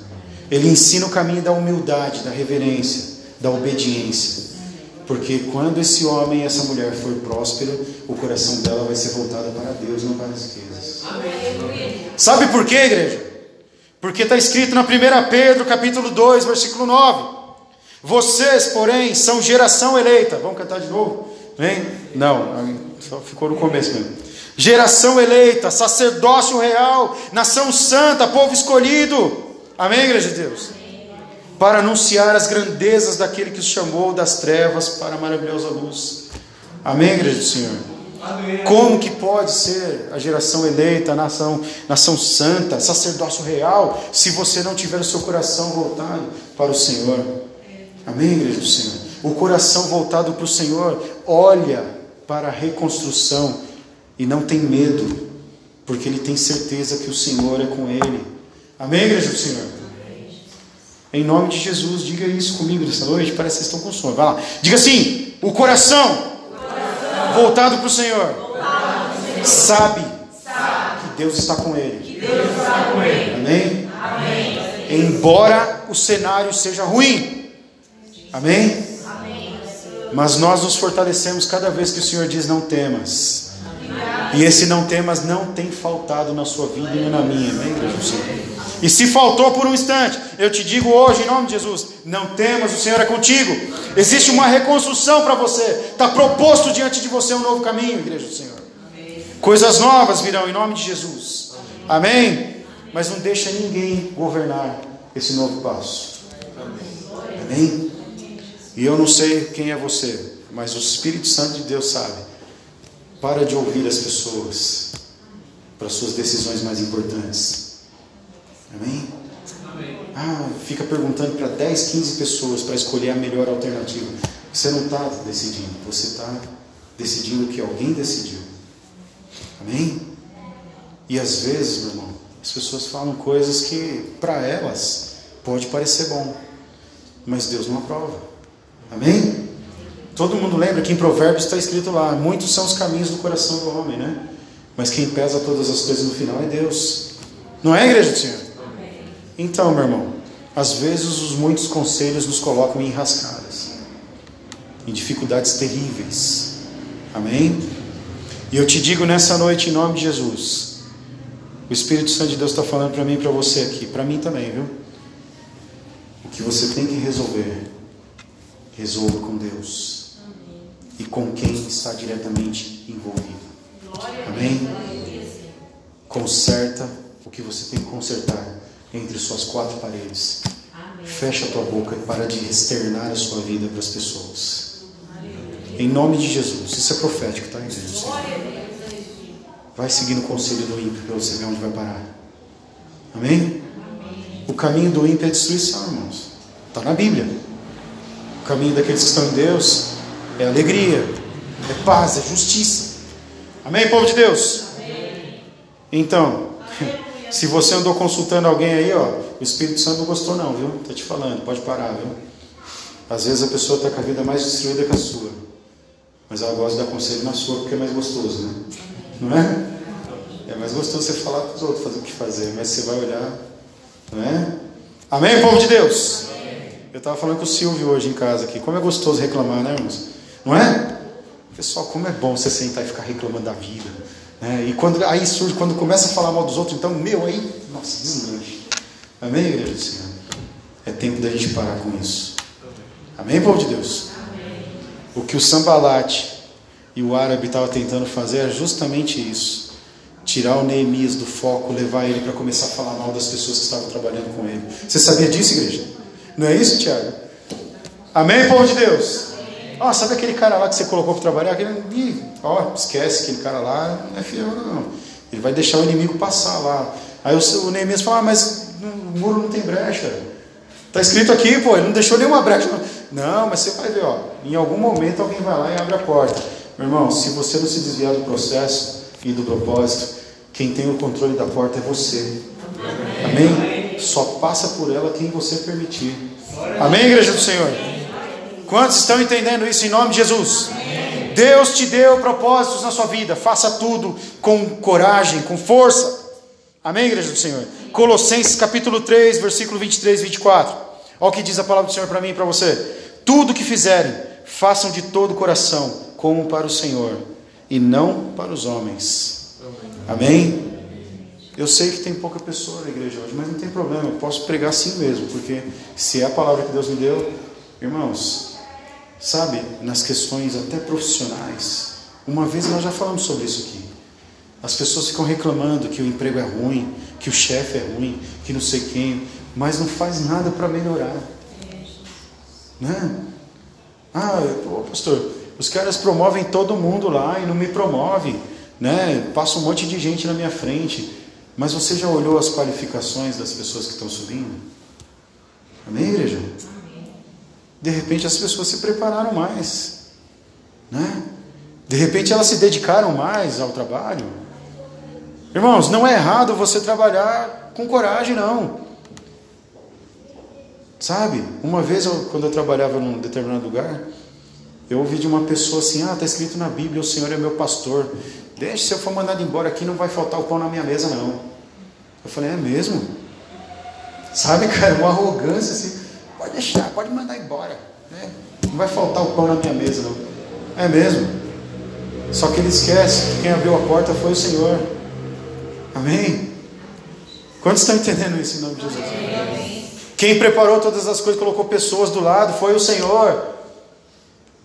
Ele ensina o caminho da humildade, da reverência, da obediência. Porque quando esse homem e essa mulher for próspero, o coração dela vai ser voltado para Deus, não para as riquezas. Amém. Sabe por quê, igreja? Porque está escrito na 1 Pedro, capítulo 2, versículo 9. Vocês, porém, são geração eleita. Vamos cantar de novo? Vem? Não, só ficou no começo mesmo. Geração eleita, sacerdócio real, nação santa, povo escolhido Amém, igreja de Deus? Para anunciar as grandezas daquele que os chamou das trevas para a maravilhosa luz. Amém, igreja do Senhor? Como que pode ser a geração eleita, a nação, nação santa, sacerdócio real, se você não tiver o seu coração voltado para o Senhor? Amém, igreja do Senhor? O coração voltado para o Senhor olha para a reconstrução e não tem medo, porque ele tem certeza que o Senhor é com ele. Amém, igreja do Senhor? Em nome de Jesus, diga isso comigo nessa noite. Parece que vocês estão com sono. Vai lá. Diga assim: o coração, coração voltado para o Senhor, Senhor, sabe, sabe que Deus está com ele. Está com ele. Amém? Amém? Embora o cenário seja ruim. Amém? Mas nós nos fortalecemos cada vez que o Senhor diz: não temas. E esse não temas não tem faltado na sua vida e na minha. Amém, do Senhor? E se faltou por um instante, eu te digo hoje, em nome de Jesus: não temas, o Senhor é contigo. Existe uma reconstrução para você. Está proposto diante de você um novo caminho, igreja do Senhor. Coisas novas virão em nome de Jesus. Amém. Mas não deixa ninguém governar esse novo passo. Amém? E eu não sei quem é você, mas o Espírito Santo de Deus sabe. Para de ouvir as pessoas para suas decisões mais importantes. Amém? Ah, fica perguntando para 10, 15 pessoas para escolher a melhor alternativa. Você não está decidindo, você está decidindo o que alguém decidiu. Amém? E às vezes, meu irmão, as pessoas falam coisas que para elas pode parecer bom, mas Deus não aprova. Amém? Todo mundo lembra que em Provérbios está escrito lá: muitos são os caminhos do coração do homem, né? Mas quem pesa todas as coisas no final é Deus. Não é, igreja do Senhor? Então, meu irmão, às vezes os muitos conselhos nos colocam em rascadas, em dificuldades terríveis. Amém? E eu te digo nessa noite, em nome de Jesus, o Espírito Santo de Deus está falando para mim e para você aqui, para mim também, viu? O que você tem que resolver, resolva com Deus e com quem está diretamente envolvido. Amém? Conserta o que você tem que consertar entre suas quatro paredes. Amém. Fecha a tua boca e para de externar a sua vida para as pessoas. Em nome de Jesus. Isso é profético, tá, igreja? Vai seguindo o conselho do ímpio para você ver onde vai parar. Amém? O caminho do ímpio é destruição, irmãos. Está na Bíblia. O caminho daqueles que estão em Deus é alegria, é paz, é justiça. Amém, povo de Deus? Então, se você andou consultando alguém aí, ó, o Espírito Santo não gostou não, viu? Tá te falando, pode parar, viu? Às vezes a pessoa está com a vida mais destruída que a sua. Mas ela gosta de dar conselho na sua porque é mais gostoso, né? Não é? É mais gostoso você falar para os outros fazer o que fazer, mas você vai olhar, não é? Amém, povo de Deus? Eu estava falando com o Silvio hoje em casa aqui. Como é gostoso reclamar, né, irmãos? Não é? Pessoal, como é bom você sentar e ficar reclamando da vida. Né? E quando aí surge, quando começa a falar mal dos outros, então, meu, aí, nossa, deslanche. Amém, igreja do Senhor? É tempo da gente parar com isso. Amém, povo de Deus? Amém. O que o Sambalate e o árabe estavam tentando fazer é justamente isso. Tirar o Neemias do foco, levar ele para começar a falar mal das pessoas que estavam trabalhando com ele. Você sabia disso, igreja? Não é isso, Tiago? Amém, povo de Deus? Oh, sabe aquele cara lá que você colocou para trabalhar? Aquele, ih, ó, esquece aquele cara lá, não é fiel, não. Ele vai deixar o inimigo passar lá. Aí o, o Neemias fala, ah, mas o muro não tem brecha. Está escrito aqui, pô, ele não deixou nenhuma brecha. Não, mas você vai ver, ó, em algum momento alguém vai lá e abre a porta. Meu irmão, se você não se desviar do processo e do propósito, quem tem o controle da porta é você. Amém? Amém? Só passa por ela quem você permitir. Amém, igreja do Senhor? Quantos estão entendendo isso em nome de Jesus? Deus te deu propósitos na sua vida. Faça tudo com coragem, com força. Amém, igreja do Senhor? Colossenses capítulo 3, versículo 23 e 24. Olha o que diz a palavra do Senhor para mim e para você. Tudo que fizerem, façam de todo o coração, como para o Senhor, e não para os homens. Amém? Eu sei que tem pouca pessoa na igreja hoje, mas não tem problema, eu posso pregar assim mesmo, porque se é a palavra que Deus me deu, irmãos, Sabe, nas questões até profissionais. Uma vez nós já falamos sobre isso aqui. As pessoas ficam reclamando que o emprego é ruim, que o chefe é ruim, que não sei quem, mas não faz nada para melhorar. Né? Ah, pastor, os caras promovem todo mundo lá e não me promovem. Né? Passa um monte de gente na minha frente. Mas você já olhou as qualificações das pessoas que estão subindo? Amém, igreja? De repente as pessoas se prepararam mais, né? De repente elas se dedicaram mais ao trabalho. Irmãos, não é errado você trabalhar com coragem, não. Sabe? Uma vez, eu, quando eu trabalhava num determinado lugar, eu ouvi de uma pessoa assim: Ah, está escrito na Bíblia, o Senhor é meu pastor. Deixe, se eu for mandado embora aqui, não vai faltar o pão na minha mesa, não. Eu falei: É mesmo? Sabe, cara, uma arrogância assim. Pode deixar, pode mandar embora. Né? Não vai faltar o pão na minha mesa, não. É mesmo. Só que ele esquece que quem abriu a porta foi o Senhor. Amém? Quantos estão entendendo isso em nome de Jesus? Amém. Quem preparou todas as coisas, colocou pessoas do lado, foi o Senhor.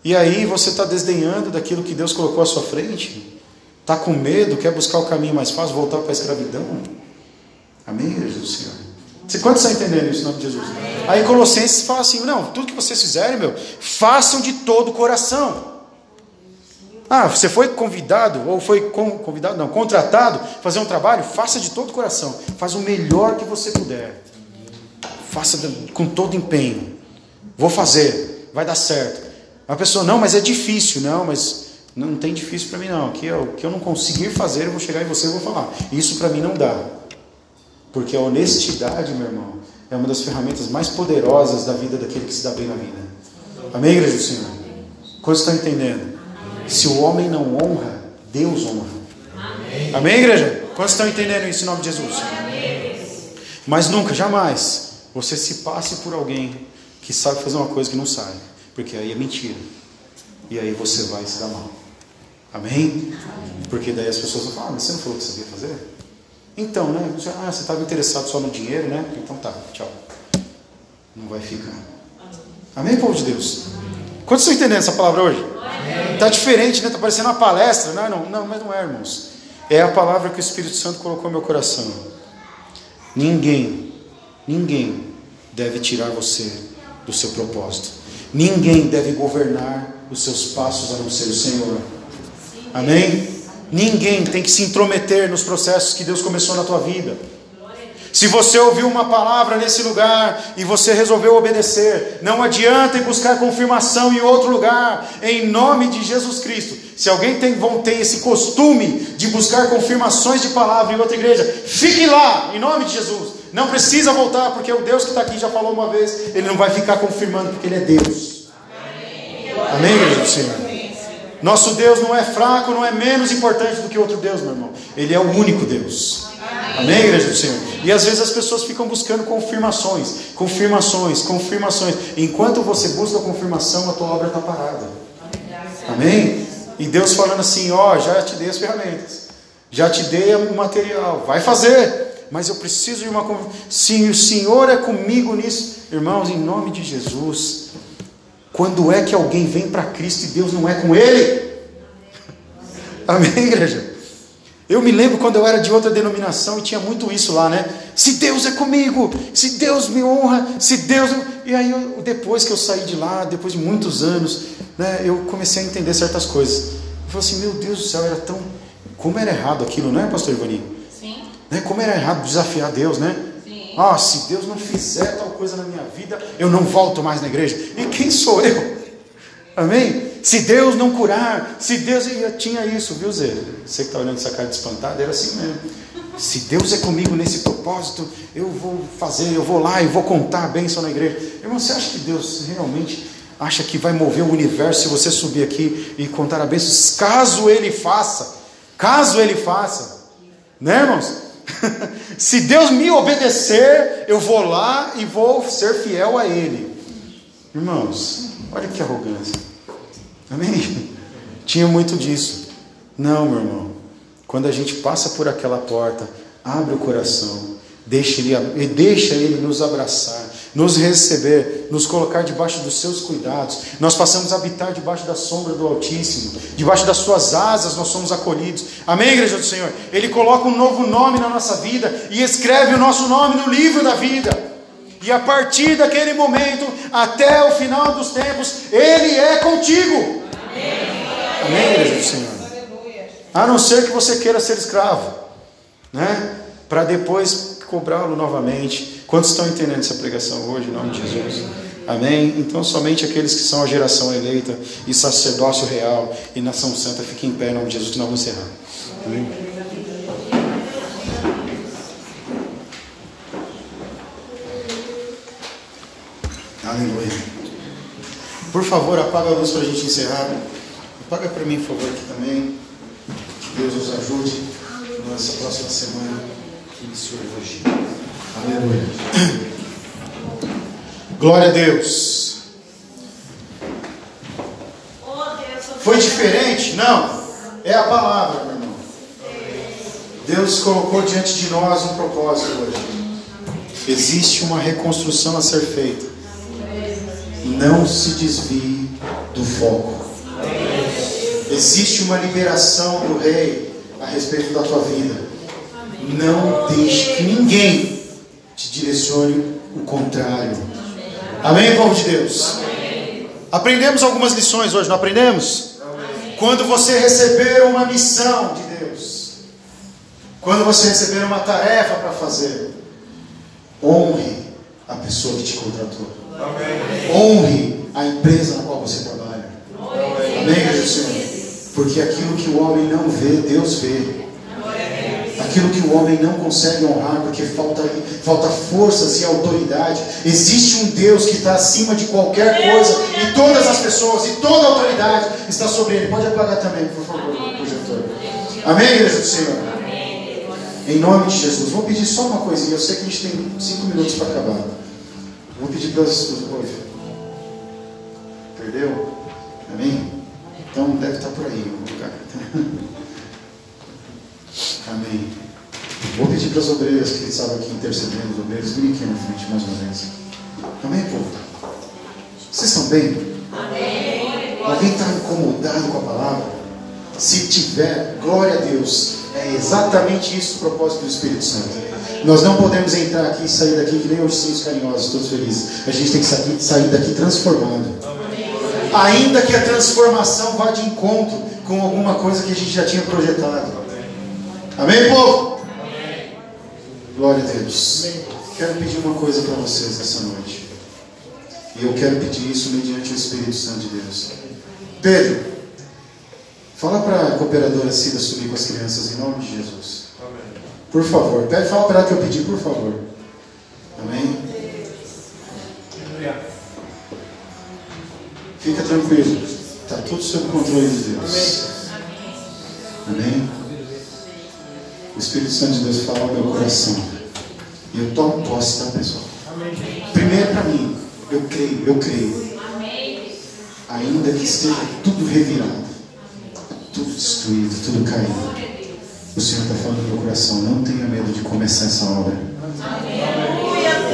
E aí você está desdenhando daquilo que Deus colocou à sua frente? Está com medo, quer buscar o caminho mais fácil, voltar para a escravidão? Amém, Jesus Senhor? Você quantos estão entendendo isso em nome de Jesus? Amém. Aí Colossenses fala assim: não, tudo que vocês fizerem, meu, façam de todo o coração. Ah, você foi convidado, ou foi convidado, não, contratado, fazer um trabalho, faça de todo o coração. Faz o melhor que você puder. Faça com todo empenho. Vou fazer, vai dar certo. A pessoa, não, mas é difícil. Não, mas não tem difícil para mim não. Que eu, que eu não conseguir fazer, eu vou chegar em você e vou falar. Isso para mim não dá. Porque a honestidade, meu irmão, é uma das ferramentas mais poderosas da vida daquele que se dá bem na vida. Amém, igreja do Senhor? Quantos estão entendendo? Se o homem não honra, Deus honra. Amém, Amém igreja? Quantos estão entendendo isso em nome de Jesus? Mas nunca, jamais, você se passe por alguém que sabe fazer uma coisa que não sabe. Porque aí é mentira. E aí você vai se dar mal. Amém? Porque daí as pessoas vão falar, ah, mas você não falou que sabia fazer? Então, né? Ah, você estava interessado só no dinheiro, né? Então tá, tchau. Não vai ficar. Amém, povo de Deus? Quantos estão entendendo essa palavra hoje? Está diferente, né? Está parecendo uma palestra. Não, não, não, mas não é, irmãos. É a palavra que o Espírito Santo colocou no meu coração. Ninguém, ninguém deve tirar você do seu propósito. Ninguém deve governar os seus passos a não ser o Senhor. Amém? Ninguém tem que se intrometer nos processos que Deus começou na tua vida. Se você ouviu uma palavra nesse lugar e você resolveu obedecer, não adianta ir buscar confirmação em outro lugar, em nome de Jesus Cristo. Se alguém tem, tem esse costume de buscar confirmações de palavra em outra igreja, fique lá, em nome de Jesus. Não precisa voltar, porque o Deus que está aqui já falou uma vez, ele não vai ficar confirmando, porque ele é Deus. Amém, igreja Senhor? Nosso Deus não é fraco, não é menos importante do que outro Deus, meu irmão. Ele é o único Deus. Amém, igreja do Senhor? E às vezes as pessoas ficam buscando confirmações, confirmações, confirmações. Enquanto você busca confirmação, a tua obra está parada. Amém? E Deus falando assim: Ó, oh, já te dei as ferramentas, já te dei o material, vai fazer. Mas eu preciso de uma Se o Senhor é comigo nisso, irmãos, em nome de Jesus. Quando é que alguém vem para Cristo e Deus não é com ele? Amém, igreja? Eu me lembro quando eu era de outra denominação e tinha muito isso lá, né? Se Deus é comigo, se Deus me honra, se Deus. E aí, eu, depois que eu saí de lá, depois de muitos anos, né, eu comecei a entender certas coisas. Eu falei assim: meu Deus do céu, era tão. Como era errado aquilo, não é, Pastor Ivani? Sim. Né? Como era errado desafiar Deus, né? Sim. Ah, se Deus não fizer tal coisa na minha vida, eu não volto mais na igreja. E quem sou eu? Amém? Se Deus não curar, se Deus. Eu tinha isso, viu, Zé? Você que está olhando essa cara de espantado, era assim mesmo. Se Deus é comigo nesse propósito, eu vou fazer, eu vou lá e vou contar a bênção na igreja. Irmão, você acha que Deus realmente acha que vai mover o universo se você subir aqui e contar a bênção? Caso Ele faça, caso Ele faça, né, irmãos? se Deus me obedecer, eu vou lá e vou ser fiel a Ele. Irmãos, olha que arrogância. Amém? Tinha muito disso. Não, meu irmão. Quando a gente passa por aquela porta, abre o coração, deixa ele, deixa ele nos abraçar, nos receber, nos colocar debaixo dos seus cuidados. Nós passamos a habitar debaixo da sombra do Altíssimo, debaixo das suas asas nós somos acolhidos. Amém, igreja do Senhor? Ele coloca um novo nome na nossa vida e escreve o nosso nome no livro da vida. E a partir daquele momento, até o final dos tempos, Ele é contigo. Amém, igreja do Senhor? A não ser que você queira ser escravo, né? Para depois cobrá-lo novamente. Quantos estão entendendo essa pregação hoje, em nome de Jesus? Amém? Então, somente aqueles que são a geração eleita e sacerdócio real e nação santa fiquem em pé em nome de Jesus, que nós vamos encerrar. Amém? Aleluia. Por favor, apaga a luz para a gente encerrar. Paga para mim, por favor, aqui também. Que Deus nos ajude nessa próxima semana que iniciou hoje. Aleluia. Glória a Deus. Foi diferente? Não. É a palavra, meu irmão. Deus colocou diante de nós um propósito hoje. Existe uma reconstrução a ser feita. Não se desvie do foco. Existe uma liberação do rei a respeito da tua vida. Não deixe que ninguém te direcione o contrário. Amém, povo de Deus? Aprendemos algumas lições hoje, não aprendemos? Quando você receber uma missão de Deus, quando você receber uma tarefa para fazer, honre a pessoa que te contratou. Honre a empresa na qual você trabalha. Amém, Jesus Senhor? Porque aquilo que o homem não vê, Deus vê. Aquilo que o homem não consegue honrar, porque falta, falta forças e autoridade. Existe um Deus que está acima de qualquer coisa, e todas as pessoas, e toda a autoridade está sobre ele. Pode apagar também, por favor, o projetor. Amém, igreja do Senhor? Em nome de Jesus. Vou pedir só uma coisinha. Eu sei que a gente tem cinco minutos para acabar. Vou pedir para as. Perdeu? Amém? Então deve estar por aí algum lugar. Amém. Vou pedir para as obreiras que estavam aqui intercedendo, os obreiros, virem aqui na frente mais uma vez. Amém, povo? Vocês estão bem? Amém. Alguém está incomodado com a palavra? Se tiver, glória a Deus. É exatamente isso o propósito do Espírito Santo. Nós não podemos entrar aqui e sair daqui que nem ursinhos carinhosos, todos felizes. A gente tem que sair, sair daqui transformado. Ainda que a transformação vá de encontro com alguma coisa que a gente já tinha projetado. Amém, povo? Glória a Deus. Quero pedir uma coisa para vocês essa noite. E eu quero pedir isso mediante o Espírito Santo de Deus. Pedro, fala para a cooperadora Cida subir com as crianças em nome de Jesus. Por favor, pede, fala para ela que eu pedi, por favor. Amém? Fica tranquilo. Está tudo sob o controle de Deus. Amém? O Espírito Santo de Deus fala ao meu coração. E eu tomo posse, tá, pessoal? Primeiro para mim, eu creio, eu creio. Ainda que esteja tudo revirado, tudo destruído, tudo caído. O Senhor está falando no meu coração, não tenha medo de começar essa obra.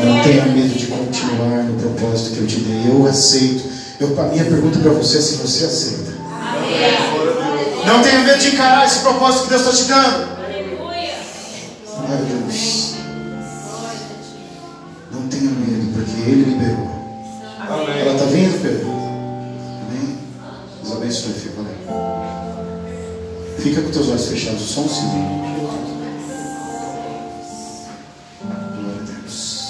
Não tenha medo de continuar no propósito que eu te dei. Eu aceito. Eu, a minha pergunta para você é se você aceita. Não tenha medo de encarar esse propósito que Deus está te dando. Meu Deus. Não tenha medo, porque Ele liberou. Ela está vindo, Pedro? Amém? Deus abençoe, filho. Valeu. Fica com teus olhos fechados, só um segundo. Glória a Deus.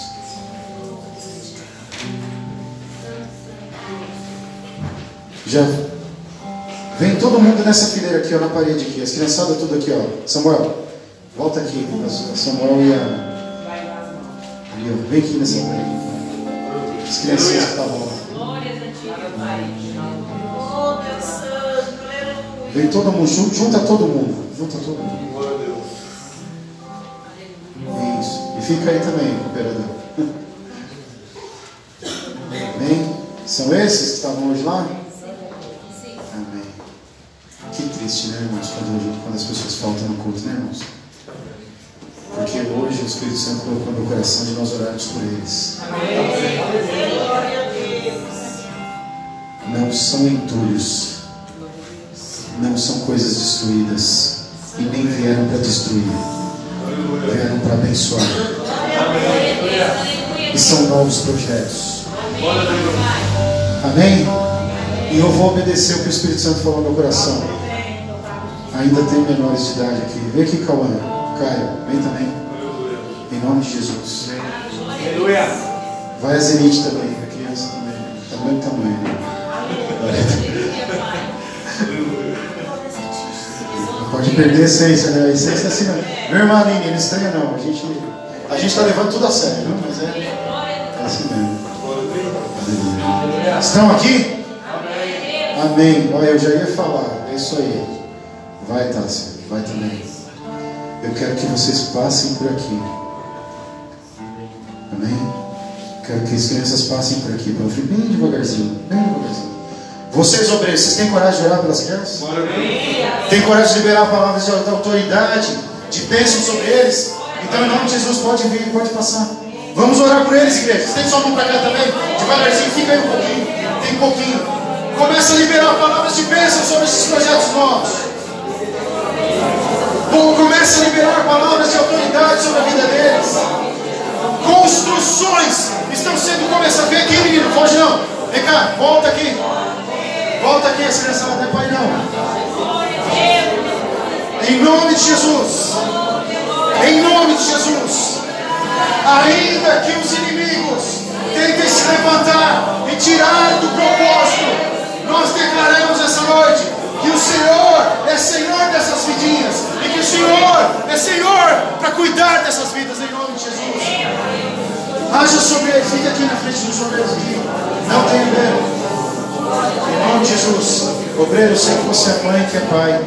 Já vem todo mundo nessa fileira aqui, ó, na parede aqui. As criançadas tudo aqui, ó. Samuel, volta aqui. Samuel e a. Ali, ó. Vem aqui nessa parede. As crianças que estavam lá. Glórias a ti, meu Pai. Oh, Deus Santo, aleluia. Vem todo mundo, jun- junta todo mundo. Junta todo mundo. Isso. E fica aí também, cooperador. Amém? São esses que estavam hoje lá? Amém. Que triste, né, irmãos, quando, quando as pessoas faltam no culto, né, irmãos? Porque hoje o Espírito Santo colocou no coração de nós orarmos por eles. Não são entulhos, não são coisas destruídas e nem vieram para destruir, vieram para abençoar. E são novos projetos. Amém? E eu vou obedecer o que o Espírito Santo falou no meu coração. Ainda tem menores de idade aqui. Vem aqui, Cauã. Caio, vem também. Em nome de Jesus. Vai a Zenite também, a criança também. Tá mesmo tamanho. Né? Não pode perder a essência, né? A essência é assim, não. Meu irmão Aline, não estranha não. A gente a gente está levando tudo a sério, viu? Mas é, é assim mesmo. Aleluia. Estão aqui? Amém. Olha, eu já ia falar. É isso aí. Vai, Tássia. Vai também. Eu quero que vocês passem por aqui. Amém? Quero que as crianças passem por aqui, frente, bem devagarzinho, bem devagarzinho. Vocês, obreiros, vocês têm coragem de orar pelas crianças? Tem coragem de liberar palavras de autoridade, de bênção sobre eles? Então, em nome de Jesus, pode vir, pode passar. Vamos orar por eles, igreja. Tem sua mão para cá também? Devagarzinho, fica aí um pouquinho. Tem um pouquinho. Começa a liberar palavras de bênção sobre esses projetos novos. Começa a liberar palavras de autoridade sobre a vida deles. Construções estão sendo começadas. Vem aqui, menino, foge não. Vem cá, volta aqui. Volta aqui, as crianças não é pai não. Em nome de Jesus. Em nome de Jesus. Ainda que os inimigos tentem se levantar e tirar do é Senhor para cuidar dessas vidas em nome de Jesus. Haja sobre eles, aqui na frente dos obreiros aqui. Não tenha medo. Em nome de Jesus. Obreiro, eu sei que você é mãe, que é pai.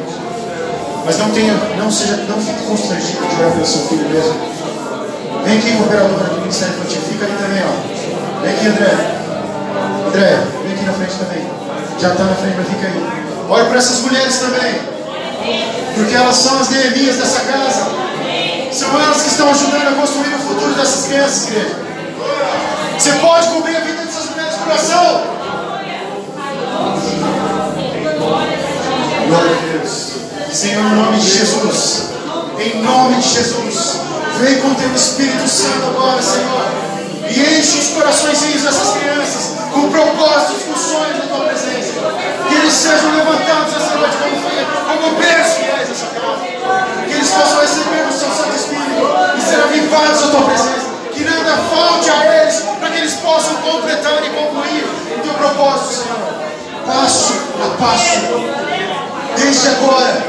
Mas não tenha, não seja, não fique constrangido de orar pelo seu filho mesmo. Vem aqui, operadora do Ministério Infantil, fica ali também, ó. Vem aqui, André. André, vem aqui na frente também. Já está na frente, mas fica aí. Olhe para essas mulheres também. Porque elas são as Neemias dessa casa. São elas que estão ajudando a construir o futuro dessas crianças, igreja. Você pode cobrir a vida dessas mulheres com oração. Glória a Deus. Senhor, em nome de Jesus. Em nome de Jesus. Vem com teu Espírito Santo agora, Senhor. E enche os coraçõezinhos dessas crianças com propósitos, com sonhos da tua presença. Que eles sejam levantados essa noite como, foi- como casa. Que eles possam receber o seu Santo Espírito e ser avivados a tua presença. Que nada falte a eles para que eles possam completar e concluir o teu propósito, Senhor. Passo a passo desde agora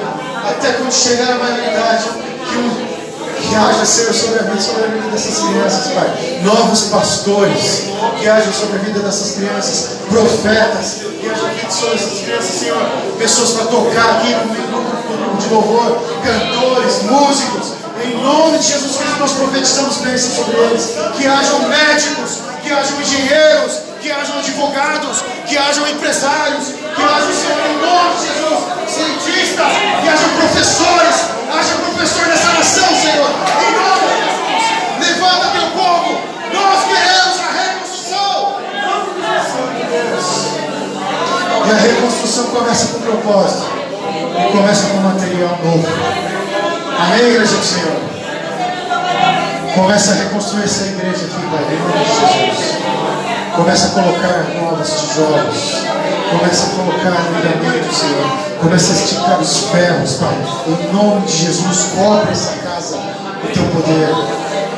até quando chegar a maioridade, que, um- que haja, Senhor, sobre a vida, sobre a vida dessas crianças, Pai. Novos pastores, que haja sobre a vida dessas crianças, profetas, que haja vida sobre essas crianças, Senhor. Pessoas para tocar aqui no grupo de louvor, cantores, músicos. Em nome de Jesus Cristo, nós profetizamos bênçãos sobre eles. Que hajam médicos, que hajam engenheiros, que hajam advogados, que hajam empresários, que hajam, Senhor, em nome de Jesus, cientistas, Começa a colocar novos tijolos. Começa a colocar no ligamento, Senhor. Começa a esticar os ferros, Pai. Em nome de Jesus, cobre essa casa com teu poder.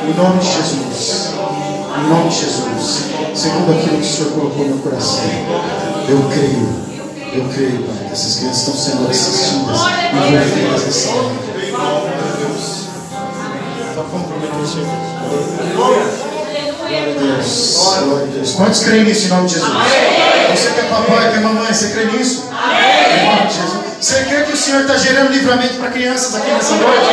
Em nome de Jesus. Em nome de Jesus. Segundo aquilo que o Senhor colocou no meu coração. Eu creio. Eu creio, Pai, que essas crianças estão sendo assistidas, envolvidas nessa obra. Está comprometido. Glória a Deus. Glória a Deus. Quantos creem nisso em nome de Jesus? Você que é papai, que é mamãe, você crê nisso? Em nome de Jesus. Você crê que o Senhor está gerando livramento para crianças aqui nessa noite?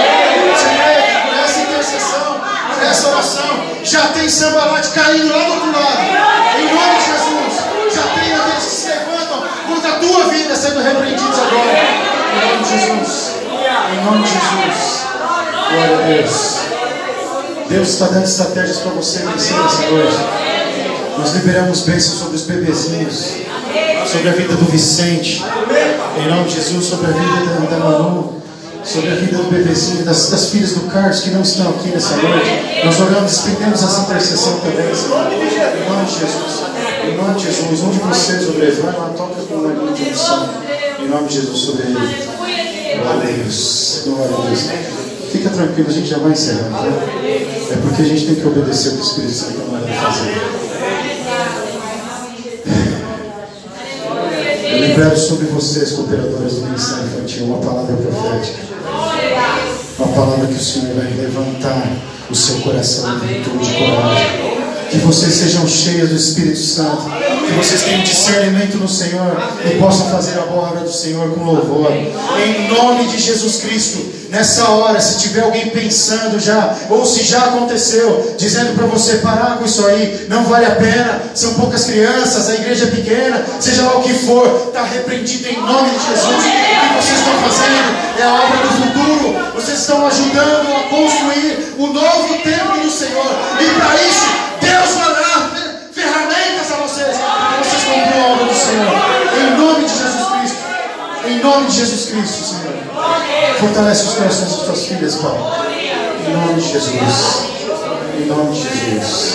Você crê que por essa intercessão, por essa oração, já tem sambalate caindo lá do outro lado? Em nome de Jesus. Já tem aqueles que se levantam contra a tua vida sendo repreendidos agora. Em nome de Jesus. Em nome de Jesus. Glória a Deus. Deus está dando estratégias para você vencer essa noite. Nós liberamos bênçãos sobre os bebezinhos, sobre a vida do Vicente, em nome de Jesus, sobre a vida da, da Manu, sobre a vida do bebezinho, das, das filhas do Carlos que não estão aqui nessa noite. Nós oramos, estendemos essa intercessão também. Em nome de Jesus. Em nome de Jesus. Um de vocês, obreiros, vai lá, toca com uma oração. Em nome de Jesus, sobre ele. Glória a Deus. Glória a Deus. Fica tranquilo, a gente já vai encerrar. Tá? É porque a gente tem que obedecer o que o Espírito Santo mandando fazer. Eu libero sobre vocês, cooperadoras do Ministério Infantil, uma palavra profética. Uma palavra que o Senhor vai levantar o seu coração em virtude de coragem. Que vocês sejam cheios do Espírito Santo. Que vocês tenham discernimento no Senhor e possam fazer a boa obra do Senhor com louvor. Em nome de Jesus Cristo. Nessa hora, se tiver alguém pensando já, ou se já aconteceu, dizendo para você parar com isso aí, não vale a pena, são poucas crianças, a igreja é pequena, seja lá o que for, está repreendido em nome de Jesus. O que vocês estão fazendo é a obra do futuro, vocês estão ajudando a construir o novo templo do Senhor, e para isso, Deus dará nome de Jesus Cristo, Senhor. Fortalece os corações das tuas filhas, Pai. Em nome de Jesus. Em nome de Jesus.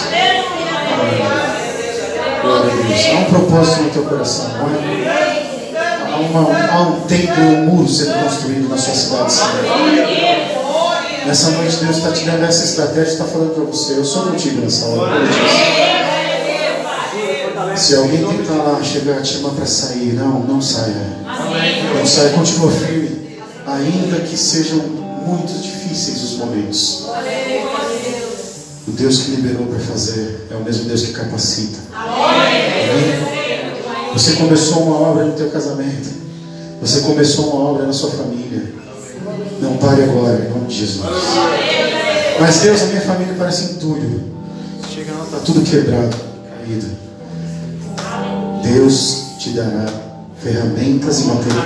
Glória a Deus. Há um propósito no teu coração, não é? Há, uma- há um templo, um muro sendo construído na sua cidade, Senhor. Nessa noite, Deus está te dando essa estratégia, está falando para você. Eu sou contigo nessa hora. Se alguém tentar lá chegar, te chamar para sair, não, não saia. Não saia, continua firme. Ainda que sejam muito difíceis os momentos. O Deus que liberou para fazer é o mesmo Deus que capacita. Amém? Você começou uma obra no teu casamento. Você começou uma obra na sua família. Não pare agora, em nome de Jesus. Mas Deus, a minha família parece entulho. Chega lá, está tudo quebrado, caído. Deus te dará ferramentas e material.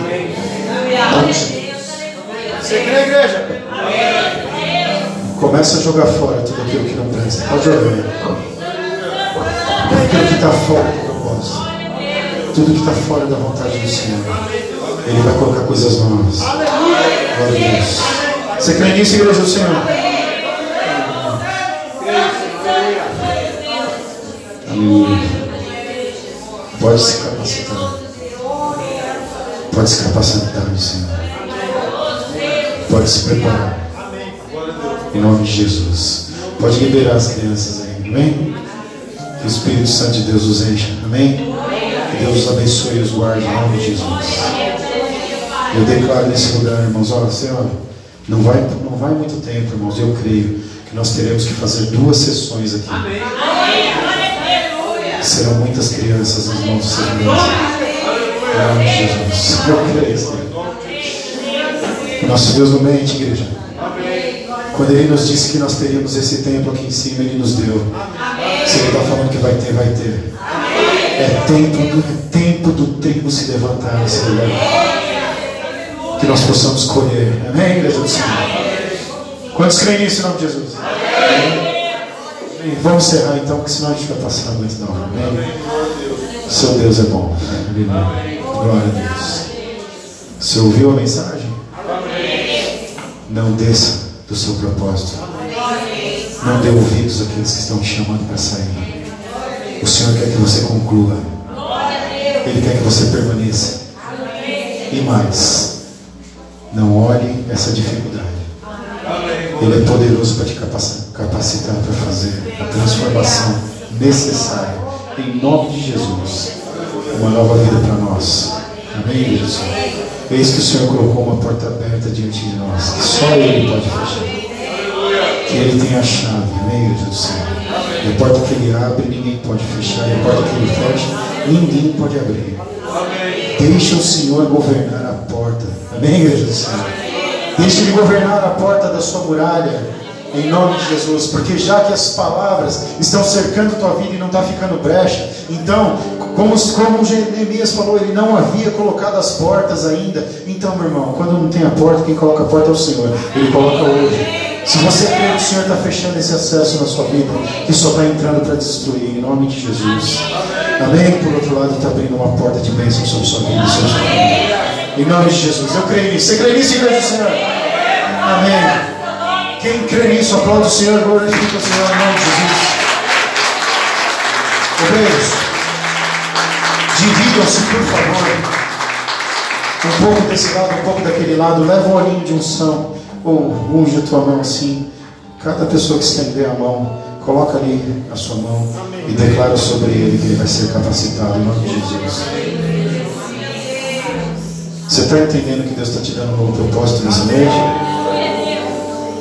Onde? Você crê, igreja? Começa a jogar fora tudo aquilo que não presta. Pode jogar. Tudo aquilo que está fora do propósito. Tudo que está fora da vontade do Senhor. Ele vai colocar coisas novas. Glória a Deus. Você crê nisso, igreja do Senhor? Aleluia. Pode se capacitar. Pode se capacitar, Senhor. Pode se preparar. Em nome de Jesus. Pode liberar as crianças aí, amém? Que o Espírito Santo de Deus os encha, amém? Que Deus os abençoe e os guarde em nome de Jesus. Eu declaro nesse lugar, irmãos, olha, Senhor, não vai, não vai muito tempo, irmãos, eu creio que nós teremos que fazer duas sessões aqui. Serão muitas crianças nas mãos do Senhor. Em nome de Jesus. Eu creio, Senhor. Nosso Deus não mente, igreja. Quando Ele nos disse que nós teríamos esse templo aqui em cima, Ele nos deu. Se Ele está falando que vai ter, vai ter. É tempo do, tempo do trigo se levantar nesse lugar. Que nós possamos colher. Amém, igreja do Senhor? Quantos creem nisso em nome de Jesus? Amém. Vamos encerrar então, porque senão a gente vai passar muito da hora. Amém? Seu Deus é bom. Aleluia. Glória a Deus. Você ouviu a mensagem? Não desça do seu propósito. Não dê ouvidos àqueles que estão te chamando para sair. O Senhor quer que você conclua. Ele quer que você permaneça. E mais, não olhe essa dificuldade. Ele é poderoso para te capacitar para fazer a transformação necessária. Em nome de Jesus. Uma nova vida para nós. Amém, Jesus? Eis que o Senhor colocou uma porta aberta diante de nós, que só Ele pode fechar. Que Ele tem a chave, amém, Jesus do Senhor. E a porta que Ele abre, ninguém pode fechar. E a porta que Ele fecha, ninguém pode abrir. Deixa o Senhor governar a porta. Amém, igreja do Senhor? Deixa Ele governar a porta da sua muralha. Em nome de Jesus, porque já que as palavras estão cercando tua vida e não está ficando brecha, então, como, como Jeremias falou, ele não havia colocado as portas ainda. Então, meu irmão, quando não tem a porta, quem coloca a porta é o Senhor. Ele coloca hoje. Se você crê que o Senhor está fechando esse acesso na sua vida, que só está entrando para destruir, em nome de Jesus. Amém? Por outro lado, está abrindo uma porta de bênção sobre sua vida e. Em nome de Jesus. Eu creio nisso. Você crê nisso, igreja do Senhor? Amém. Quem crê nisso, aplaude o Senhor, glorifica o Senhor em nome de Jesus. Obreiros, dividam-se, por favor. Um pouco desse lado, um pouco daquele lado. Leva um olhinho de unção, ou unge a tua mão assim. Cada pessoa que estender a mão, coloca ali a sua mão e declara sobre ele que ele vai ser capacitado em nome de Jesus. Você está entendendo que Deus está te dando um novo propósito nessa noite?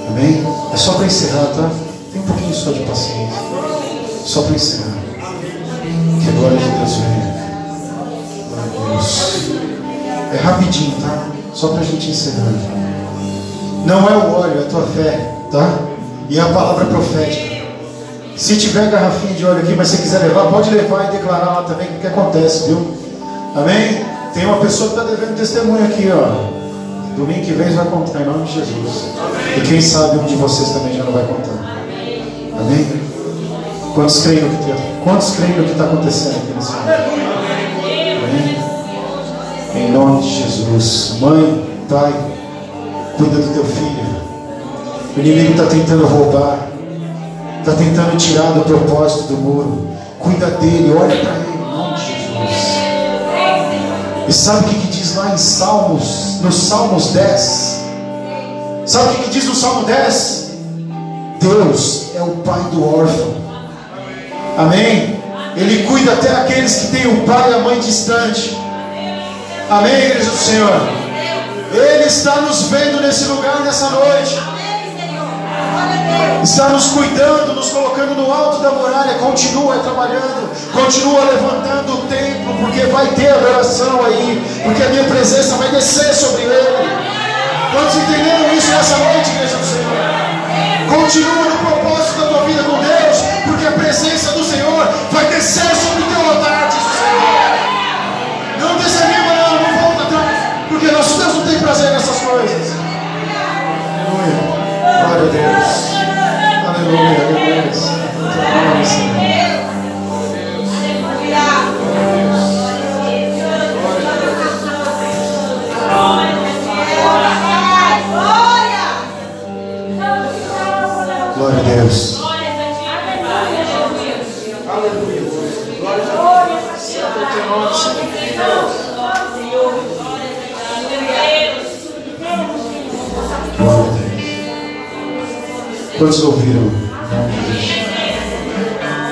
Amém? É só para encerrar, tá? Tem um pouquinho só de paciência. Só para encerrar. Que glória de Deus venha. Deus. É rapidinho, tá? Só para a gente encerrar. Não é o óleo, é a tua fé, tá? E a palavra profética. Se tiver garrafinha de óleo aqui, mas você quiser levar, pode levar e declarar lá também o que acontece, viu? Amém? Tem uma pessoa que está devendo testemunho aqui, ó. Domingo que vem vai contar em nome de Jesus. E quem sabe um de vocês também já não vai contar. Amém? Quantos creem no que está Quantos creem no que está acontecendo aqui nesse momento? Amém? Em nome de Jesus. Mãe, pai, cuida do teu filho. O inimigo está tentando roubar. Está tentando tirar do propósito do muro. Cuida dele, olha para ele E sabe o que, que diz lá em Salmos, nos Salmos 10? Sabe o que, que diz no Salmo 10? Deus é o pai do órfão. Amém? Ele cuida até aqueles que têm o pai e a mãe distante. Amém, igreja do Senhor? Ele está nos vendo nesse lugar, nessa noite. Está nos cuidando, nos colocando no alto da muralha. Continua trabalhando, continua levantando o templo, porque vai ter adoração aí, porque a minha presença vai descer sobre ele. Quantos entenderam isso nessa noite, igreja do Senhor? Continua no propósito da tua vida com Deus, porque a presença do Senhor vai descer Deus. Quantos ouviram?